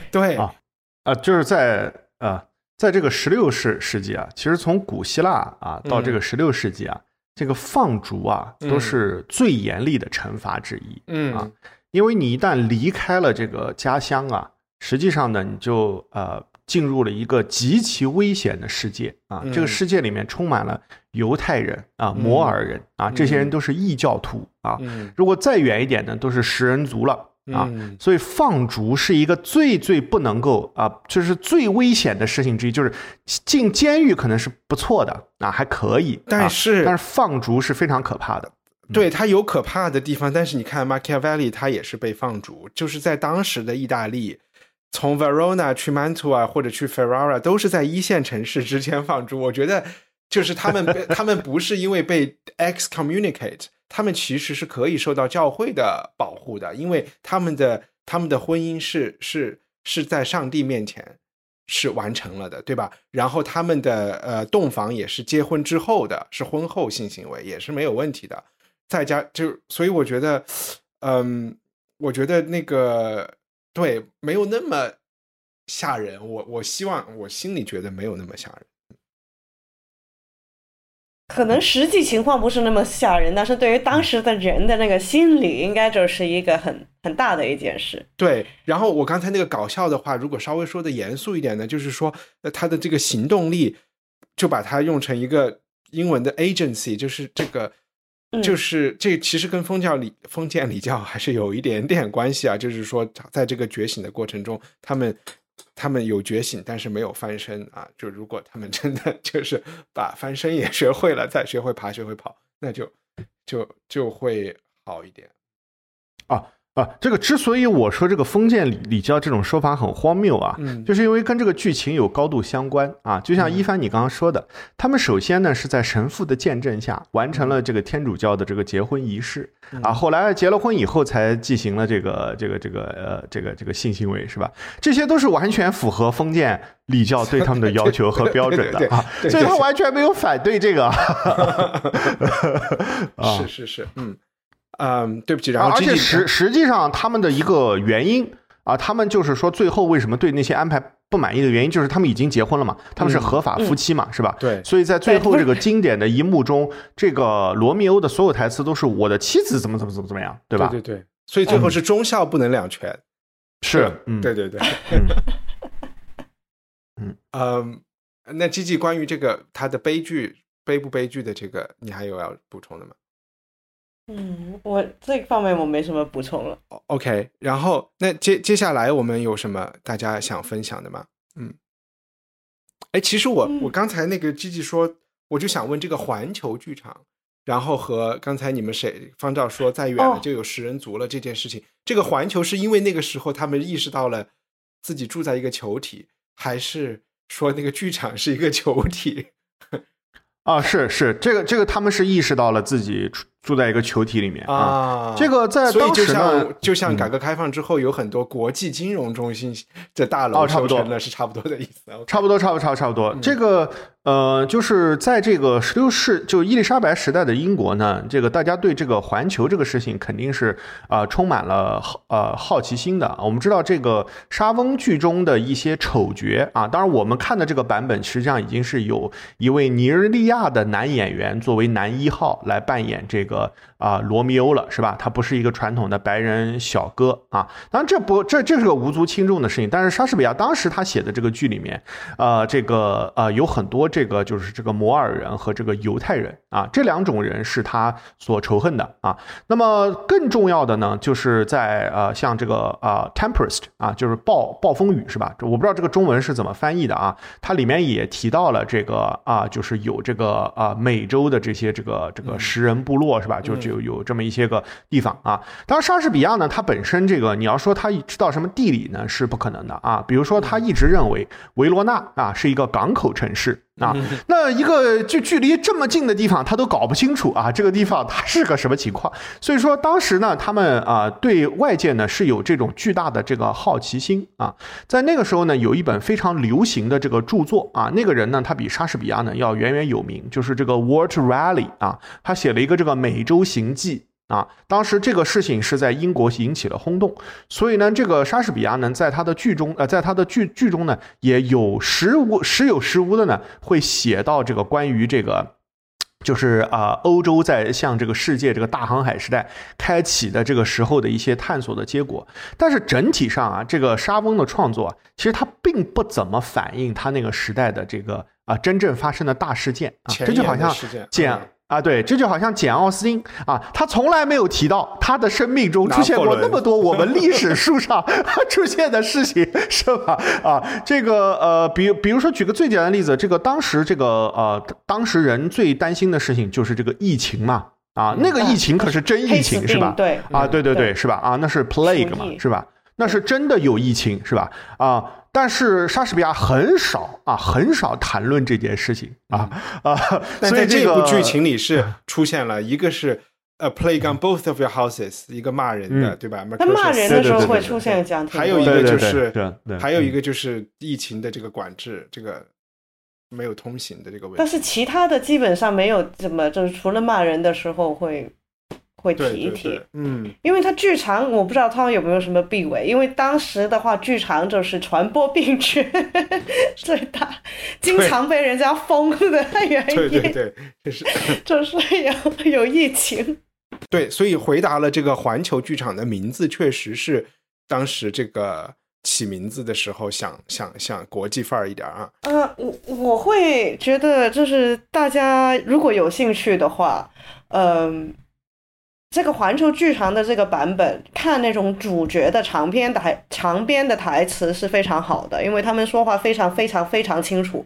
对。啊啊，就是在啊，在这个十六世世纪啊，其实从古希腊啊到这个十六世纪啊，这个放逐啊都是最严厉的惩罚之一，嗯。啊，因为你一旦离开了这个家乡啊。实际上呢，你就呃进入了一个极其危险的世界啊！这个世界里面充满了犹太人啊、摩尔人啊，这些人都是异教徒啊。如果再远一点呢，都是食人族了啊，嗯。所以放逐是一个最最不能够啊，就是最危险的事情之一，就是进监狱可能是不错的啊，还可以，啊但是。但是放逐是非常可怕的。对它有可怕的地方，但是你看 Machiavelli 他也是被放逐，就是在当时的意大利，从 Verona 去 Mantua 或者去 Ferrara 都是在一线城市之间放逐。我觉得就是他们被 他们不是因为被 excommunicate，他们其实是可以受到教会的保护的，因为他们的他们的婚姻是是是在上帝面前是完成了的，对吧？然后他们的呃洞房也是结婚之后的，是婚后性行为，也是没有问题的。再加就，所以我觉得，嗯，我觉得那个对没有那么吓人。我我希望我心里觉得没有那么吓人。可能实际情况不是那么吓人，但是对于当时的人的那个心理，应该就是一个很很大的一件事。对，然后我刚才那个搞笑的话，如果稍微说的严肃一点呢，就是说，呃，他的这个行动力，就把它用成一个英文的 agency，就是这个，嗯就是这其实跟封教礼封建礼教还是有一点点关系啊。就是说，在这个觉醒的过程中，他们他们有觉醒，但是没有翻身啊。就如果他们真的 就是把翻身也学会了，再学会爬，学会跑，那就就就会好一点。啊啊，这个之所以我说这个封建礼礼教这种说法很荒谬啊，嗯就是因为跟这个剧情有高度相关啊。就像一帆你刚刚说的，他们首先呢是在神父的见证下完成了这个天主教的这个结婚仪式啊，后来结了婚以后才进行了这个这个这个呃这个这个性行为是吧？这些都是完全符合封建礼教对他们的要求和标准的啊，所以他完全没有反对这个 啊。是是是，嗯嗯，对不起，然后而且实实际上他们的一个原因啊，他们就是说最后为什么对那些安排不满意的原因，就是他们已经结婚了嘛，他们是合法夫妻嘛，是吧？嗯对所以在最后这个经典的一幕中，这个罗密欧的所有台词都是我的妻子怎么怎么怎么怎么样，对吧？对对对，所以最后是忠孝不能两全。是，嗯，对对对，嗯嗯，那 G G 关于这个他的悲剧悲不悲剧的这个，你还有要补充的吗嗯，我这方面我没什么补充了。O-？OK，然后那接接下来我们有什么大家想分享的吗？嗯，哎，其实我嗯我刚才那个 G G 说，我就想问这个环球剧场。然后和刚才你们谁方照说再远了哦就有食人族了这件事情，这个环球是因为那个时候他们意识到了自己住在一个球体，还是说那个剧场是一个球体？啊，是是，这个这个他们是意识到了自己住住在一个球体里面啊。啊，这个在就当时呢像就像嗯改革开放之后，有很多国际金融中心的大楼哦差不多修成了，是差不多的意思。差不多，差不多，差不多，差不多。嗯这个呃，就是在这个十六世，就伊丽莎白时代的英国呢，这个大家对这个环球这个事情肯定是啊、呃充满了好呃好奇心的。我们知道这个沙翁剧中的一些丑角啊，当然我们看的这个版本实际上已经是有一位尼日利亚的男演员作为男一号来扮演这个啊、罗密欧了，是吧？他不是一个传统的白人小哥啊。当然这不这这是个无足轻重的事情，但是莎士比亚当时他写的这个剧里面，呃，这个呃有很多这个就是这个摩尔人和这个犹太人啊，这两种人是他所仇恨的啊。那么更重要的呢，就是在呃像这个呃、Tempest 啊，就是暴暴风雨是吧？这我不知道这个中文是怎么翻译的啊。它里面也提到了这个啊，就是有这个啊美洲的这些这个这个食人部落是吧？就只有有这么一些个地方啊。当然莎士比亚呢，他本身这个你要说他知道什么地理呢，是不可能的啊。比如说他一直认为维罗纳啊是一个港口城市。啊，那一个距距离这么近的地方，他都搞不清楚啊，这个地方它是个什么情况？所以说当时呢，他们啊对外界呢是有这种巨大的这个好奇心啊。在那个时候呢，有一本非常流行的这个著作啊，那个人呢，他比莎士比亚呢要远远有名，就是这个 Walt Raleigh 啊，他写了一个这个美洲行记。啊，当时这个事情是在英国引起了轰动，所以呢，这个莎士比亚呢，在他的剧中，呃，在他的剧剧中呢，也有时无时有时无的呢，会写到这个关于这个。就是啊、欧洲在向这个世界这个大航海时代开启的这个时候的一些探索的结果，但是整体上啊，这个莎翁的创作啊，其实它并不怎么反映他那个时代的这个啊真正发生的大事件啊，这就好像沿的事件讲嗯啊，对，这就好像简·奥斯汀啊，他从来没有提到他的生命中出现过那么多我们历史书上 出现的事情，是吧？啊，这个呃，比比如说举个最简单的例子，这个当时这个呃，当时人最担心的事情就是这个疫情嘛，啊，那个疫情可是真疫情是吧？对，啊，对对对，是吧？啊，那是 plague 嘛，是吧？那是真的有疫情是吧？啊。但是莎士比亚很少啊，很少谈论这件事情啊啊！但在这部剧情里是出现了一个是呃 plague on both of your houses，一个骂人的，对吧？那骂人的时候会出现这样，还有一个就是还有一个就是疫情的这个管制，这个没有通行的这个问题。但是其他的基本上没有怎么，就是除了骂人的时候会。会提一提，嗯，因为它剧场，我不知道他们有没有什么避讳，因为当时的话，剧场就是传播病菌 最大，经常被人家封的原因，对对对，就是 就是有有疫情，对，所以回答了这个环球剧场的名字，确实是当时这个起名字的时候想想想国际范儿一点啊，呃，我我会觉得就是大家如果有兴趣的话，嗯。这个环球剧场的这个版本，看那种主角的长篇台长篇的台词是非常好的，因为他们说话非常非常非常清楚，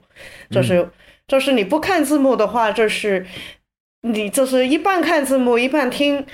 就是就是你不看字幕的话，就是你就是一半看字幕一半听。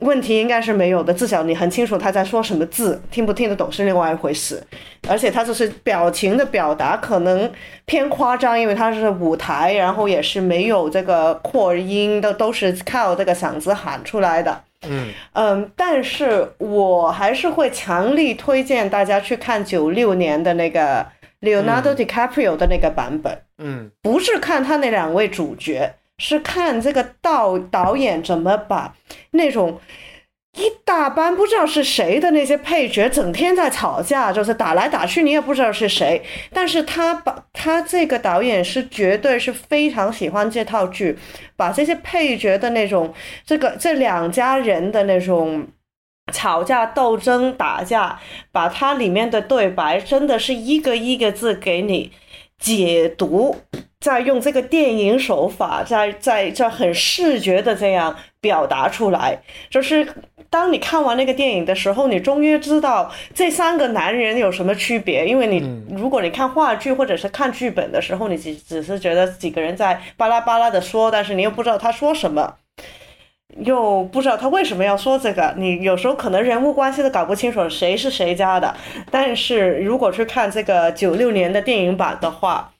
问题应该是没有的，至少你很清楚他在说什么字，听不听得懂是另外一回事。而且他就是表情的表达可能偏夸张，因为他是舞台，然后也是没有这个扩音的，都是靠这个嗓子喊出来的。嗯嗯，但是我还是会强力推荐大家去看九六年的那个 Leonardo DiCaprio 的那个版本。嗯，不是看他那两位主角。是看这个导导演怎么把那种一大班不知道是谁的那些配角，整天在吵架，就是打来打去，你也不知道是谁。但是他把他这个导演是绝对是非常喜欢这套剧，把这些配角的那种这个这两家人的那种吵架斗争打架，把它里面的对白真的是一个一个字给你解读。在用这个电影手法，在在在很视觉的这样表达出来，就是当你看完那个电影的时候，你终于知道这三个男人有什么区别。因为你如果你看话剧或者是看剧本的时候，你只只是觉得几个人在巴拉巴拉的说，但是你又不知道他说什么，又不知道他为什么要说这个。你有时候可能人物关系都搞不清楚谁是谁家的。但是如果去看这个九六年的电影版的话，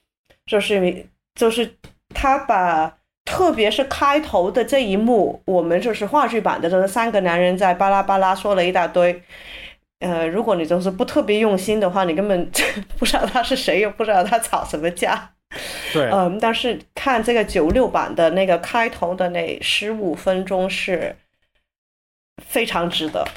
就是就是他把，特别是开头的这一幕，我们就是话剧版的，就是三个男人在巴拉巴拉说了一大堆。呃，如果你就是不特别用心的话，你根本 不知道他是谁，又不知道他吵什么架。对，嗯，但是看这个九六版的那个开头的那十五分钟是非常值得。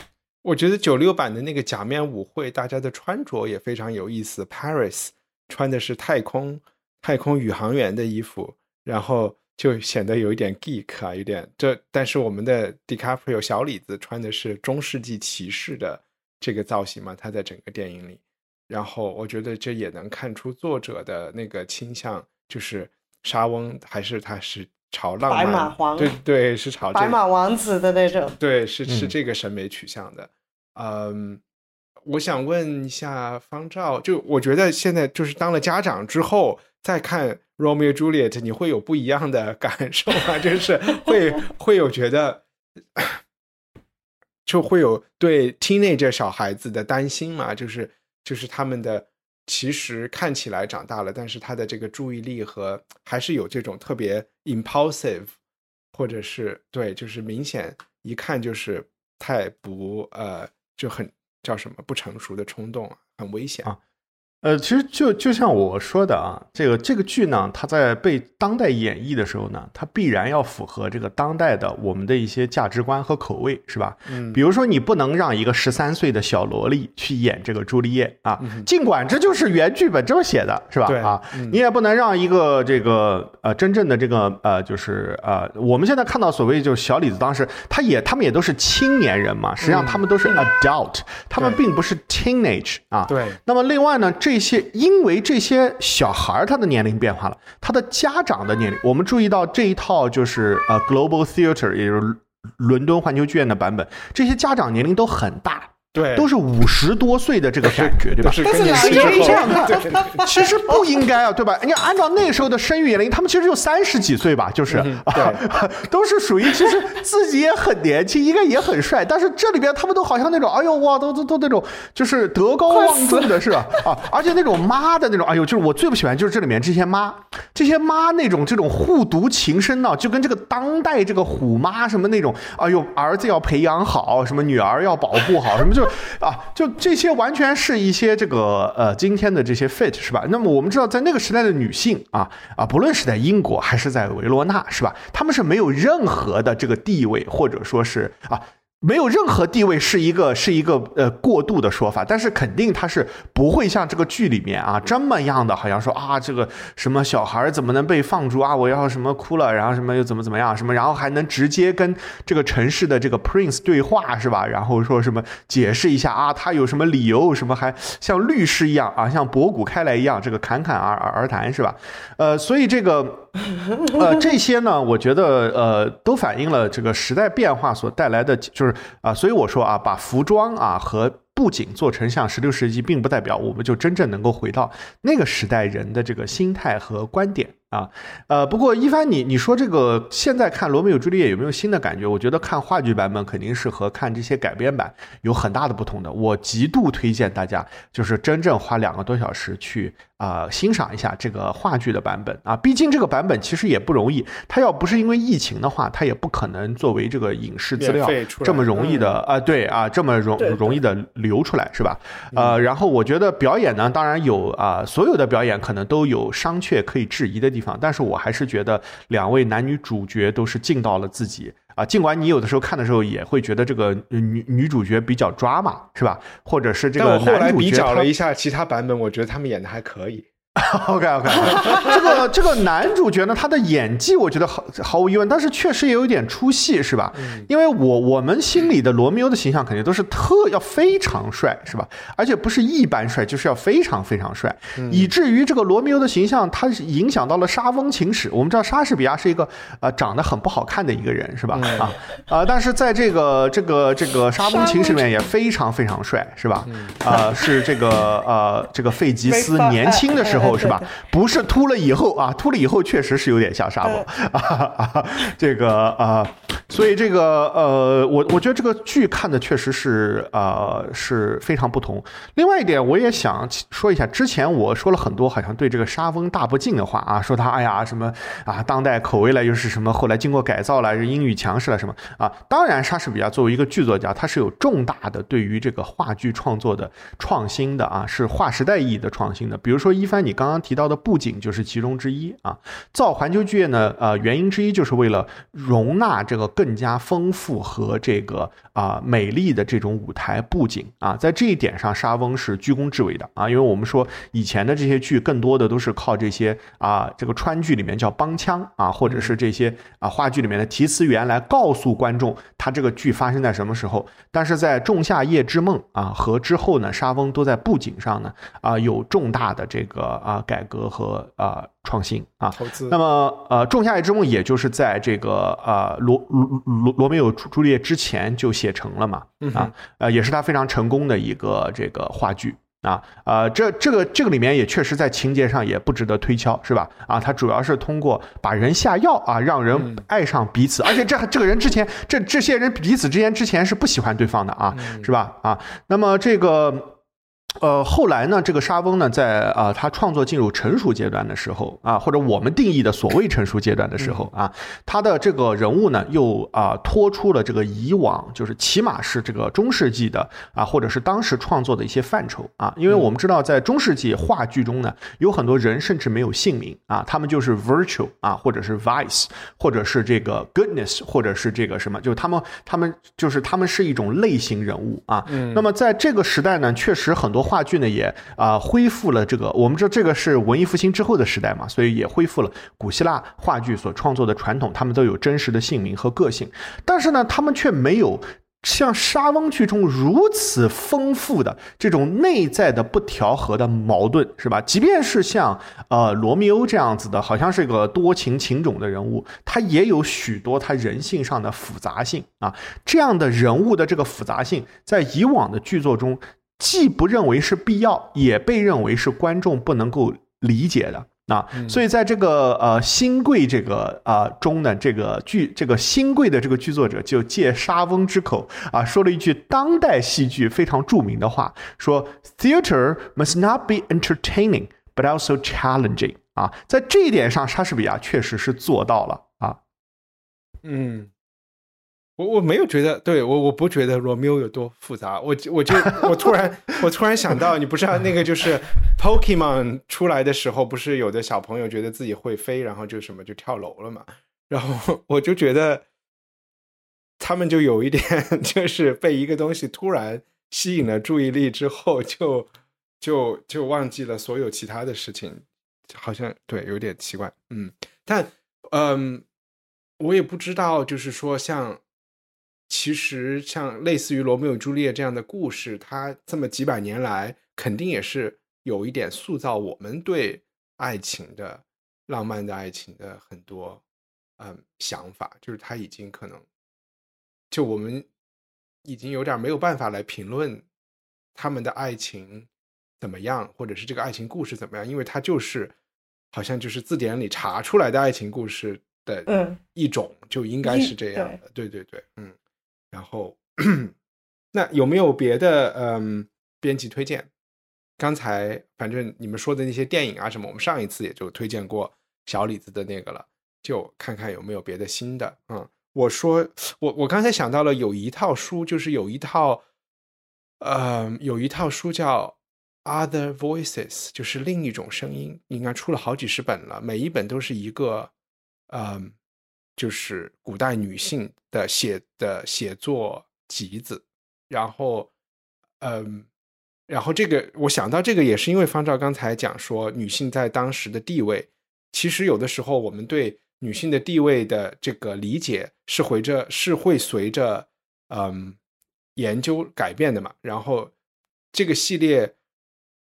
我觉得九六版的那个假面舞会，大家的穿着也非常有意思。Paris 穿的是太空。太空宇航员的衣服，然后就显得有一点 geek 啊，有点这。但是我们的 DiCaprio 小李子穿的是中世纪骑士的这个造型嘛，他在整个电影里。然后我觉得这也能看出作者的那个倾向，就是沙翁还是他是朝浪漫，白马王，对对，是朝白马王子的那种，对，是是这个审美取向的。嗯，我想问一下方照，就我觉得现在就是当了家长之后。再看 Romeo Juliet，你会有不一样的感受吗？就是会 会有觉得，就会有对 teenage 小孩子的担心嘛？就是就是他们的其实看起来长大了，但是他的这个注意力和还是有这种特别 impulsive，或者是对，就是明显一看就是太不呃就很叫什么不成熟的冲动啊，很危险啊。呃，其实就就像我说的啊，这个这个剧呢，它在被当代演绎的时候呢，它必然要符合这个当代的我们的一些价值观和口味，是吧？嗯，比如说你不能让一个十三岁的小萝莉去演这个朱丽叶啊，尽管这就是原剧本这么写的，是吧？对啊，你也不能让一个这个呃真正的这个呃就是呃我们现在看到所谓就是小李子当时他也他们也都是青年人嘛，实际上他们都是 adult，他们并不是 teenage 啊。对。那么另外呢，这这些，因为这些小孩儿他的年龄变化了，他的家长的年龄，我们注意到这一套就是呃 Global Theater，也就是伦敦环球剧院的版本，这些家长年龄都很大。对，都是五十多岁的这个感觉，对吧？是但是更年期老爷之后这样看其实不应该啊，对吧？你按照那时候的生育年龄，他们其实就三十几岁吧，就是、嗯啊，都是属于其实自己也很年轻，应该也很帅，但是这里边他们都好像那种，哎呦哇，都都都那种就是德高望重的是吧？啊，而且那种妈的那种，哎呦，就是我最不喜欢就是这里面这些妈，这些妈那种这种护犊情深呢、就跟这个当代这个虎妈什么那种，哎呦，儿子要培养好，什么女儿要保护好，什么就啊，就这些完全是一些这个呃今天的这些 fit 是吧？那么我们知道，在那个时代的女性啊啊，不论是在英国还是在维罗纳是吧，她们是没有任何的这个地位，或者说是啊。没有任何地位是一个是一个呃过度的说法，但是肯定他是不会像这个剧里面啊这么样的，好像说啊这个什么小孩怎么能被放逐啊？我要什么哭了，然后什么又怎么怎么样什么，然后还能直接跟这个城市的这个 prince 对话是吧？然后说什么解释一下啊，他有什么理由，什么还像律师一样啊，像博古开来一样，这个侃侃而而而谈是吧？呃，所以这个呃这些呢，我觉得呃都反映了这个时代变化所带来的，就是啊、所以我说啊，把服装啊和布景做成像十六世纪，并不代表我们就真正能够回到那个时代人的这个心态和观点啊。呃，不过一帆你你说这个现在看《罗密欧朱丽叶》有没有新的感觉？我觉得看话剧版本肯定是和看这些改编版有很大的不同的。我极度推荐大家就是真正花两个多小时去啊、欣赏一下这个话剧的版本啊。毕竟这个版本其实也不容易，它要不是因为疫情的话，它也不可能作为这个影视资料这么容易的啊、对啊，这么容容易的流出来是吧？呃，然后我觉得表演呢，当然有啊、所有的表演可能都有商榷可以质疑的地方，但是我还是觉得两位男女主角都是尽到了自己。啊，尽管你有的时候看的时候也会觉得这个呃女女主角比较抓嘛，是吧？或者是这个但我后来比较了一下其他版本，我觉得他们演的还可以。OK OK，这个这个男主角呢，他的演技我觉得毫毫无疑问，但是确实也有一点出戏，是吧？因为我我们心里的罗密欧的形象肯定都是特要非常帅，是吧？而且不是一般帅，就是要非常非常帅，以至于这个罗密欧的形象，他是影响到了莎翁情史。我们知道莎士比亚是一个呃长得很不好看的一个人，是吧？啊啊，但是在这个这个这个莎翁情史里面也非常非常帅，是吧？啊，是这个呃这个费吉斯年轻的时候哎哎是吧？不是秃了以后啊，秃了以后确实是有点像沙漠啊啊，这个啊，所以这个呃，我我觉得这个剧看的确实是呃是非常不同。另外一点，我也想说一下，之前我说了很多好像对这个沙翁大不敬的话啊，说他哎呀什么啊当代口味了又是什么，后来经过改造了英语强势了什么啊。当然，莎士比亚作为一个剧作家，他是有重大的对于这个话剧创作的创新的啊，是划时代意义的创新的。比如说一帆你刚刚提到的布景就是其中之一啊。造环球剧院呢，呃，原因之一就是为了容纳这个更加丰富和这个啊、美丽的这种舞台布景啊，在这一点上，沙翁是居功至伟的啊。因为我们说以前的这些剧更多的都是靠这些啊，这个川剧里面叫帮腔啊，或者是这些啊话剧里面的提词员来告诉观众他这个剧发生在什么时候。但是在《仲夏夜之梦》啊和之后呢，沙翁都在布景上呢啊有重大的这个啊改革和啊创新啊。投资那么，呃，《仲夏夜之梦》也就是在这个呃罗罗罗罗密欧朱朱丽叶之前就写成了嘛，啊，呃，也是他非常成功的一个这个话剧。啊，呃，这这个这个里面也确实在情节上也不值得推敲，是吧？啊，他主要是通过把人下药啊，让人爱上彼此，而且这这个人之前这这些人彼此之间之前是不喜欢对方的啊，是吧？啊，那么这个。呃，后来呢，这个莎翁呢，在啊、他创作进入成熟阶段的时候啊，或者我们定义的所谓成熟阶段的时候啊，他的这个人物呢，又啊、脱出了这个以往就是起码是这个中世纪的啊，或者是当时创作的一些范畴啊，因为我们知道在中世纪话剧中呢，有很多人甚至没有姓名啊，他们就是 virtue 啊，或者是 vice，或者是这个 goodness，或者是这个什么，就是他们他们就是他们是一种类型人物啊。那么在这个时代呢，确实很多话剧呢也啊、恢复了这个，我们知道这个是文艺复兴之后的时代嘛，所以也恢复了古希腊话剧所创作的传统，他们都有真实的姓名和个性，但是呢，他们却没有。像莎翁剧中如此丰富的这种内在的不调和的矛盾，是吧？即便是像呃罗密欧这样子的，好像是个多情情种的人物，他也有许多他人性上的复杂性啊。这样的人物的这个复杂性，在以往的剧作中，既不认为是必要，也被认为是观众不能够理解的。啊，所以在这个呃新贵这个啊中呢，这个剧这个新贵的这个剧作者就借莎翁之口啊说了一句当代戏剧非常著名的话，说 Theater must not be entertaining but also challenging 啊，在这一点上，莎士比亚确实是做到了啊。嗯。我我没有觉得，对我我不觉得罗密欧有多复杂，我我就 我突然我突然想到，你不知道那个就是 Pokemon 出来的时候，不是有的小朋友觉得自己会飞，然后就什么就跳楼了嘛，然后我就觉得他们就有一点 就是被一个东西突然吸引了注意力之后，就就就忘记了所有其他的事情，好像对有点奇怪，嗯，但嗯，我也不知道，就是说像。其实，像类似于《罗密欧与朱丽叶》这样的故事，它这么几百年来，肯定也是有一点塑造我们对爱情的、浪漫的爱情的很多嗯想法。就是它已经可能，就我们已经有点没有办法来评论他们的爱情怎么样，或者是这个爱情故事怎么样，因为它就是好像就是字典里查出来的爱情故事的一种，就应该是这样的。对对对，嗯。然后，那有没有别的嗯编辑推荐？刚才反正你们说的那些电影啊什么，我们上一次也就推荐过小李子的那个了，就看看有没有别的新的。嗯，我说我我刚才想到了有一套书，就是有一套，呃，有一套书叫《Other Voices》，就是另一种声音，应该出了好几十本了，每一本都是一个，嗯。就是古代女性的写的写作集子，然后，嗯，然后这个我想到这个也是因为方照刚才讲说女性在当时的地位，其实有的时候我们对女性的地位的这个理解是随着是会随着嗯研究改变的嘛。然后这个系列，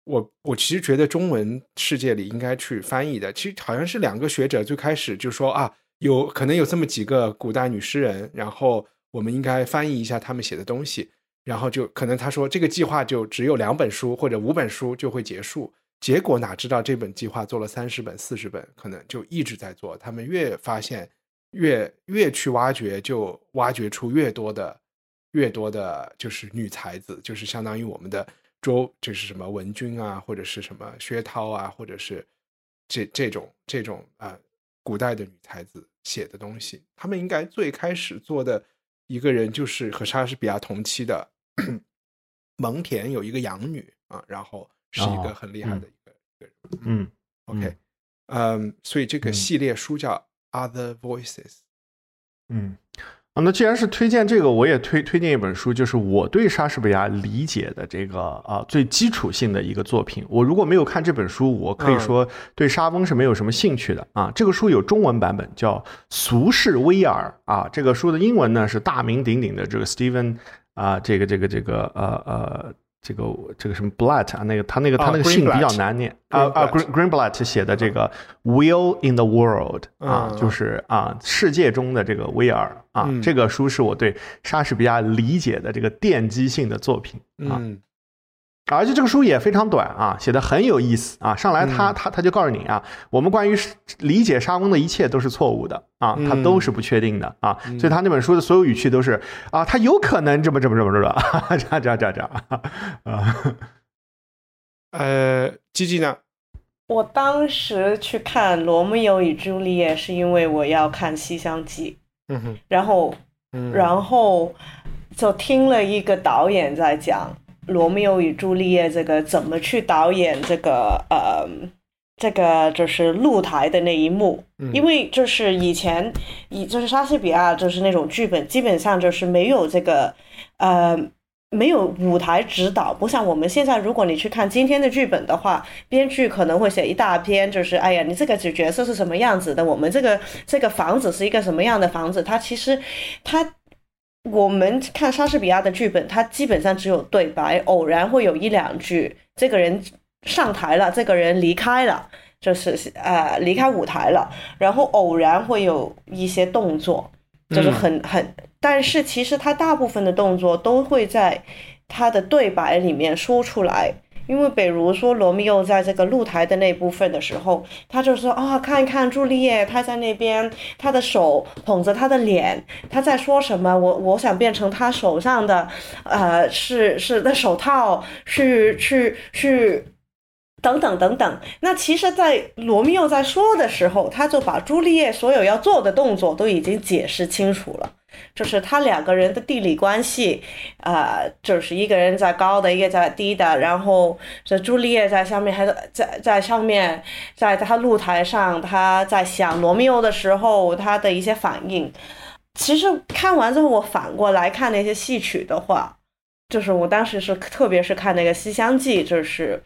我我其实觉得中文世界里应该去翻译的，其实好像是两个学者最开始就说啊。有可能有这么几个古代女诗人，然后我们应该翻译一下他们写的东西，然后就可能他说这个计划就只有两本书或者五本书就会结束，结果哪知道这本计划做了三十本、四十本，可能就一直在做。他们越发现越越去挖掘，就挖掘出越多的越多的，就是女才子，就是相当于我们的周，就是什么文君啊，或者是什么薛涛啊，或者是这这种这种啊。古代的女才子写的东西，他们应该最开始做的一个人就是和莎士比亚同期的蒙恬有一个养女啊，然后是一个很厉害的一个一个人。嗯，OK，嗯，所以这个系列书叫《Other Voices》。嗯。啊，那既然是推荐这个，我也推推荐一本书，就是我对莎士比亚理解的这个啊最基础性的一个作品。我如果没有看这本书，我可以说对莎翁是没有什么兴趣的啊。这个书有中文版本，叫《俗世威尔》啊。这个书的英文呢是大名鼎鼎的这个 Steven 啊，这个这个这个呃呃。这个这个什么 Blatt 啊，那个他那个他那个姓比较难念。啊啊，Green Greenblatt 写的这个 Will in the World 啊，就是啊世界中的这个威尔啊，这个书是我对莎士比亚理解的这个奠基性的作品啊。而且这个书也非常短啊，写的很有意思啊。上来他他他就告诉你啊，我们关于理解沙翁的一切都是错误的啊，他都是不确定的啊。所以他那本书的所有语气都是啊，他有可能这么这么这么这么这样这样这样这样啊。呃，吉吉呢？我当时去看《罗密欧与朱丽叶》是因为我要看《西厢记》，嗯哼，然后然后就听了一个导演在讲。《罗密欧与朱丽叶》这个怎么去导演这个呃，这个就是露台的那一幕？因为就是以前以就是莎士比亚就是那种剧本，基本上就是没有这个呃没有舞台指导，不像我们现在，如果你去看今天的剧本的话，编剧可能会写一大篇，就是哎呀，你这个角角色是什么样子的？我们这个这个房子是一个什么样的房子？它其实它。我们看莎士比亚的剧本，它基本上只有对白，偶然会有一两句，这个人上台了，这个人离开了，就是呃离开舞台了，然后偶然会有一些动作，就是很很，但是其实他大部分的动作都会在他的对白里面说出来。因为，比如说罗密欧在这个露台的那部分的时候，他就说啊，看一看朱丽叶，她在那边，她的手捧着她的脸，她在说什么？我我想变成她手上的，呃，是是的手套，去去去，等等等等。那其实，在罗密欧在说的时候，他就把朱丽叶所有要做的动作都已经解释清楚了。就是他两个人的地理关系，呃，就是一个人在高的，一个在低的，然后这朱丽叶在上面，还是在在上面，在他露台上，他在想罗密欧的时候，他的一些反应。其实看完之后，我反过来看那些戏曲的话，就是我当时是特别是看那个《西厢记》，就是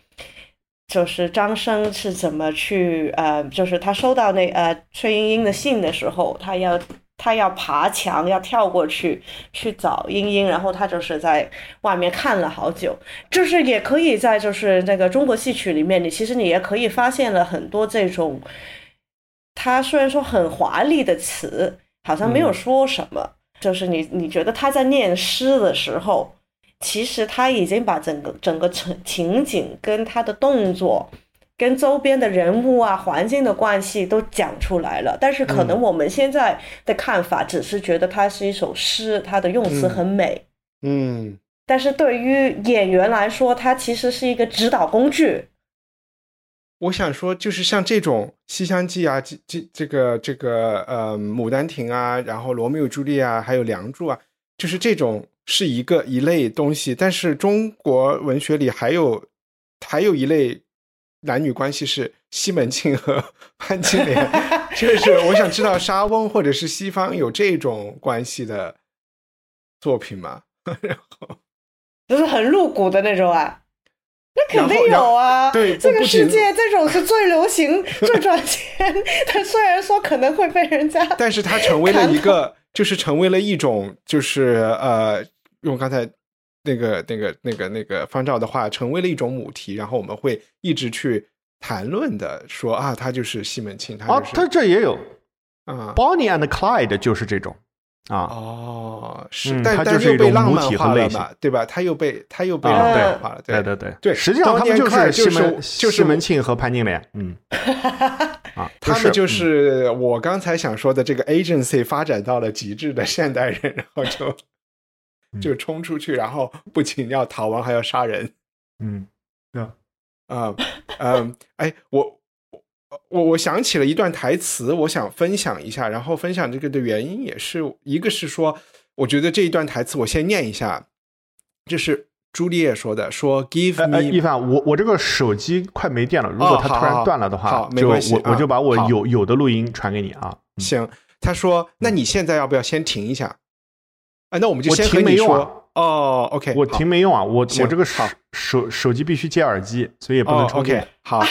就是张生是怎么去，呃，就是他收到那呃崔莺莺的信的时候，他要。他要爬墙，要跳过去去找英英，然后他就是在外面看了好久。就是也可以在就是那个中国戏曲里面，你其实你也可以发现了很多这种，他虽然说很华丽的词，好像没有说什么，就是你你觉得他在念诗的时候，其实他已经把整个整个情情景跟他的动作。跟周边的人物啊、环境的关系都讲出来了，但是可能我们现在的看法只是觉得它是一首诗，它的用词很美。嗯，但是对于演员来说，它其实是一个指导工具。我想说，就是像这种《西厢记》啊，这这这个这个呃，《牡丹亭》啊，然后《罗密欧朱丽啊》还有《梁祝》啊，就是这种是一个一类东西。但是中国文学里还有还有一类。男女关系是西门庆和 潘金莲，就是我想知道莎翁或者是西方有这种关系的作品吗？然后就是很露骨的那种啊，那肯定有啊。对，这个世界这种是最流行、最赚钱。他虽然说可能会被人家，但是它成为了一个，就是成为了一种，就是呃，用刚才。那个、那个、那个、那个方照的话，成为了一种母题，然后我们会一直去谈论的，说啊，他就是西门庆，他就是。他这也有啊，Bonnie and Clyde 就是这种啊。哦，是，但但又被浪漫化了嘛，对吧？他又被他又被浪漫化了，对对对对。实际上他们就是西门，就是西门庆和潘金莲，嗯，啊，他们就是我刚才想说的这个 agency 发展到了极致的现代人，然后就。就冲出去，然后不仅要逃亡，还要杀人。嗯，对啊，啊，嗯，哎，我我我想起了一段台词，我想分享一下。然后分享这个的原因也是一个是说，我觉得这一段台词我先念一下，这是朱丽叶说的，说 “Give me”。一凡，我我这个手机快没电了，如果它突然断了的话，好没关系，我我就把我有有的录音传给你啊。行，他说，那你现在要不要先停一下？啊，那我们就先停没用啊。哦，OK，我停没用啊，我我这个手手手机必须接耳机，所以也不能充电。好，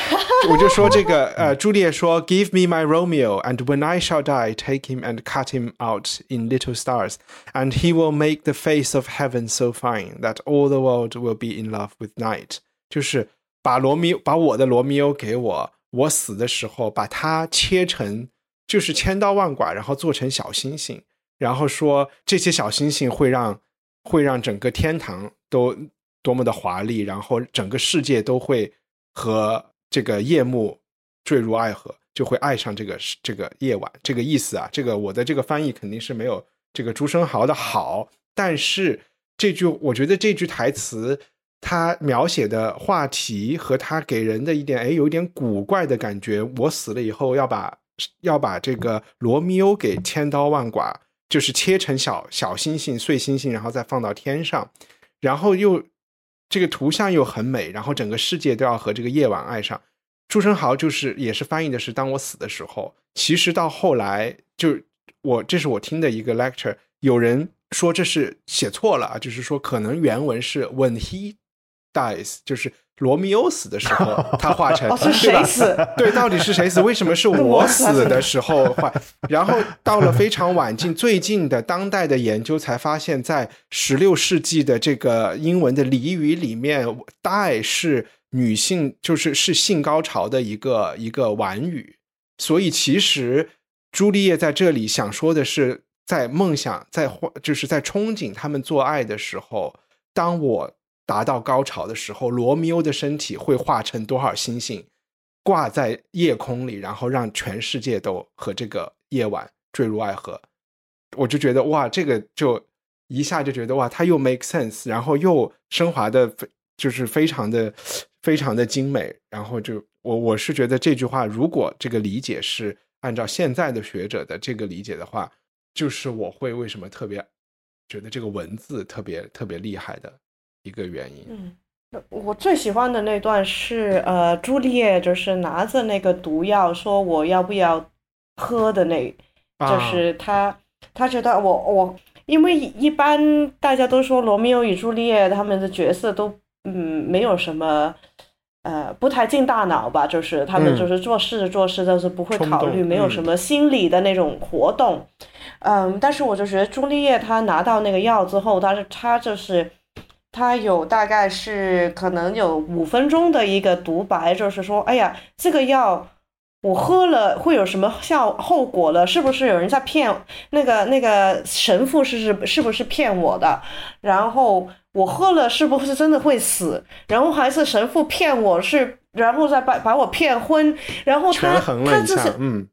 我就说这个呃，朱丽叶说，Give me my Romeo, and when I shall die, take him and cut him out in little stars, and he will make the face of heaven so fine that all the world will be in love with night。就是把罗密把我的罗密欧给我，我死的时候把它切成就是千刀万剐，然后做成小星星。然后说这些小星星会让会让整个天堂都多么的华丽，然后整个世界都会和这个夜幕坠入爱河，就会爱上这个这个夜晚。这个意思啊，这个我的这个翻译肯定是没有这个朱生豪的好，但是这句我觉得这句台词他描写的话题和他给人的一点哎有点古怪的感觉，我死了以后要把要把这个罗密欧给千刀万剐。就是切成小小星星、碎星星，然后再放到天上，然后又这个图像又很美，然后整个世界都要和这个夜晚爱上。朱生豪就是也是翻译的是当我死的时候，其实到后来就我这是我听的一个 lecture，有人说这是写错了啊，就是说可能原文是 when he dies，就是罗密欧死的时候，他画成哦，是？谁死？对，到底是谁死？为什么是我死的时候画？然后到了非常晚近，最近的当代的研究才发现，在十六世纪的这个英文的俚语里面，“，die ”是女性，就是是性高潮的一个一个婉语。所以其实朱丽叶在这里想说的是，在梦想，在幻，就是在憧憬他们做爱的时候，当我达到高潮的时候，罗密欧的身体会化成多少星星，挂在夜空里，然后让全世界都和这个夜晚坠入爱河。我就觉得哇，这个就一下就觉得哇，它又 make sense，然后又升华的非就是非常的非常的精美。然后就我我是觉得这句话，如果这个理解是按照现在的学者的这个理解的话，就是我会为什么特别觉得这个文字特别特别厉害的一个原因。嗯，我最喜欢的那段是呃，朱丽叶就是拿着那个毒药说我要不要喝的那，啊就是他他觉得我我因为一般大家都说罗密欧与朱丽叶他们的角色都嗯没有什么。呃，不太进大脑吧，就是他们嗯就是做事做事都是不会考虑，没有什么心理的那种活动。嗯，但是我就觉得朱丽叶她拿到那个药之后，她是她就是她有大概是可能有五分钟的一个独白，就是说，哎呀，这个药我喝了会有什么效后果了？是不是有人在骗那个那个神父是是是不是骗我的？然后我喝了是不是真的会死？然后还是神父骗我是，然后再把把我骗昏？然后他他就是，嗯，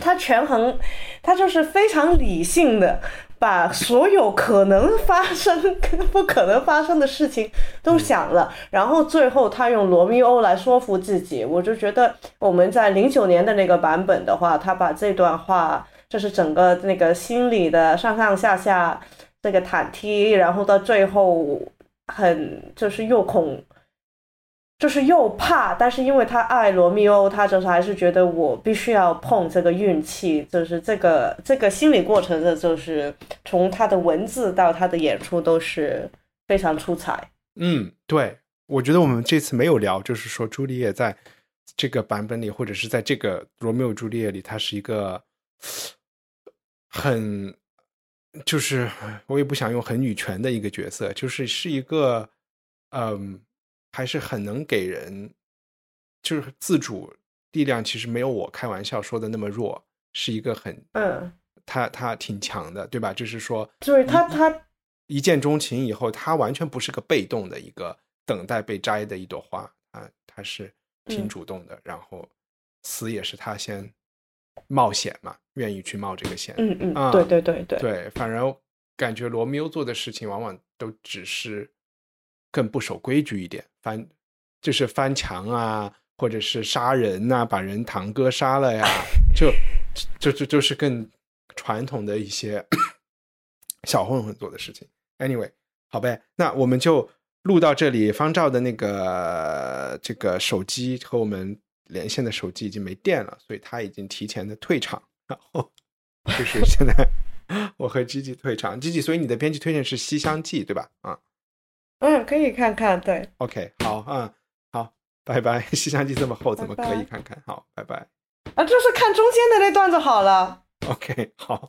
他权衡，他就是非常理性的把所有可能发生跟不可能发生的事情都想了，然后最后他用罗密欧来说服自己。我就觉得我们在零九年的那个版本的话，他把这段话，就是整个那个心理的上上下下这个忐忑，然后到最后很就是又恐。就是又怕，但是因为他爱罗密欧，他就是还是觉得我必须要碰这个运气，就是这个这个心理过程的，就是从他的文字到他的演出都是非常出彩。嗯，对，我觉得我们这次没有聊，就是说朱丽叶在这个版本里，或者是在这个罗密欧朱丽叶里，她是一个很，就是我也不想用很女权的一个角色，就是是一个，嗯，还是很能给人，就是自主力量，其实没有我开玩笑说的那么弱，是一个很，嗯，他他挺强的，对吧？就是说，就是他他一见钟情以后，他完全不是个被动的一个等待被摘的一朵花啊，他是挺嗯主动的，然后死也是他先冒险嘛，愿意去冒这个险。嗯嗯，啊对对对对，对，反而感觉罗密欧做的事情往往都只是更不守规矩一点，翻就是翻墙啊，或者是杀人呐、把人堂哥杀了呀，就就就就是更传统的一些 小混混做的事情。Anyway，好呗，那我们就录到这里。方照的那个这个手机和我们连线的手机已经没电了，所以他已经提前的退场，然后就是现在 我和 Gigi 退场。Gigi，所以你的编辑推荐是《西厢记》对吧？啊、可以看看，对，o k 好，嗯，好，拜拜。《西厢记》这么厚，怎么可以看看？好，拜拜。啊，就是看中间的那段就好了。OK，好。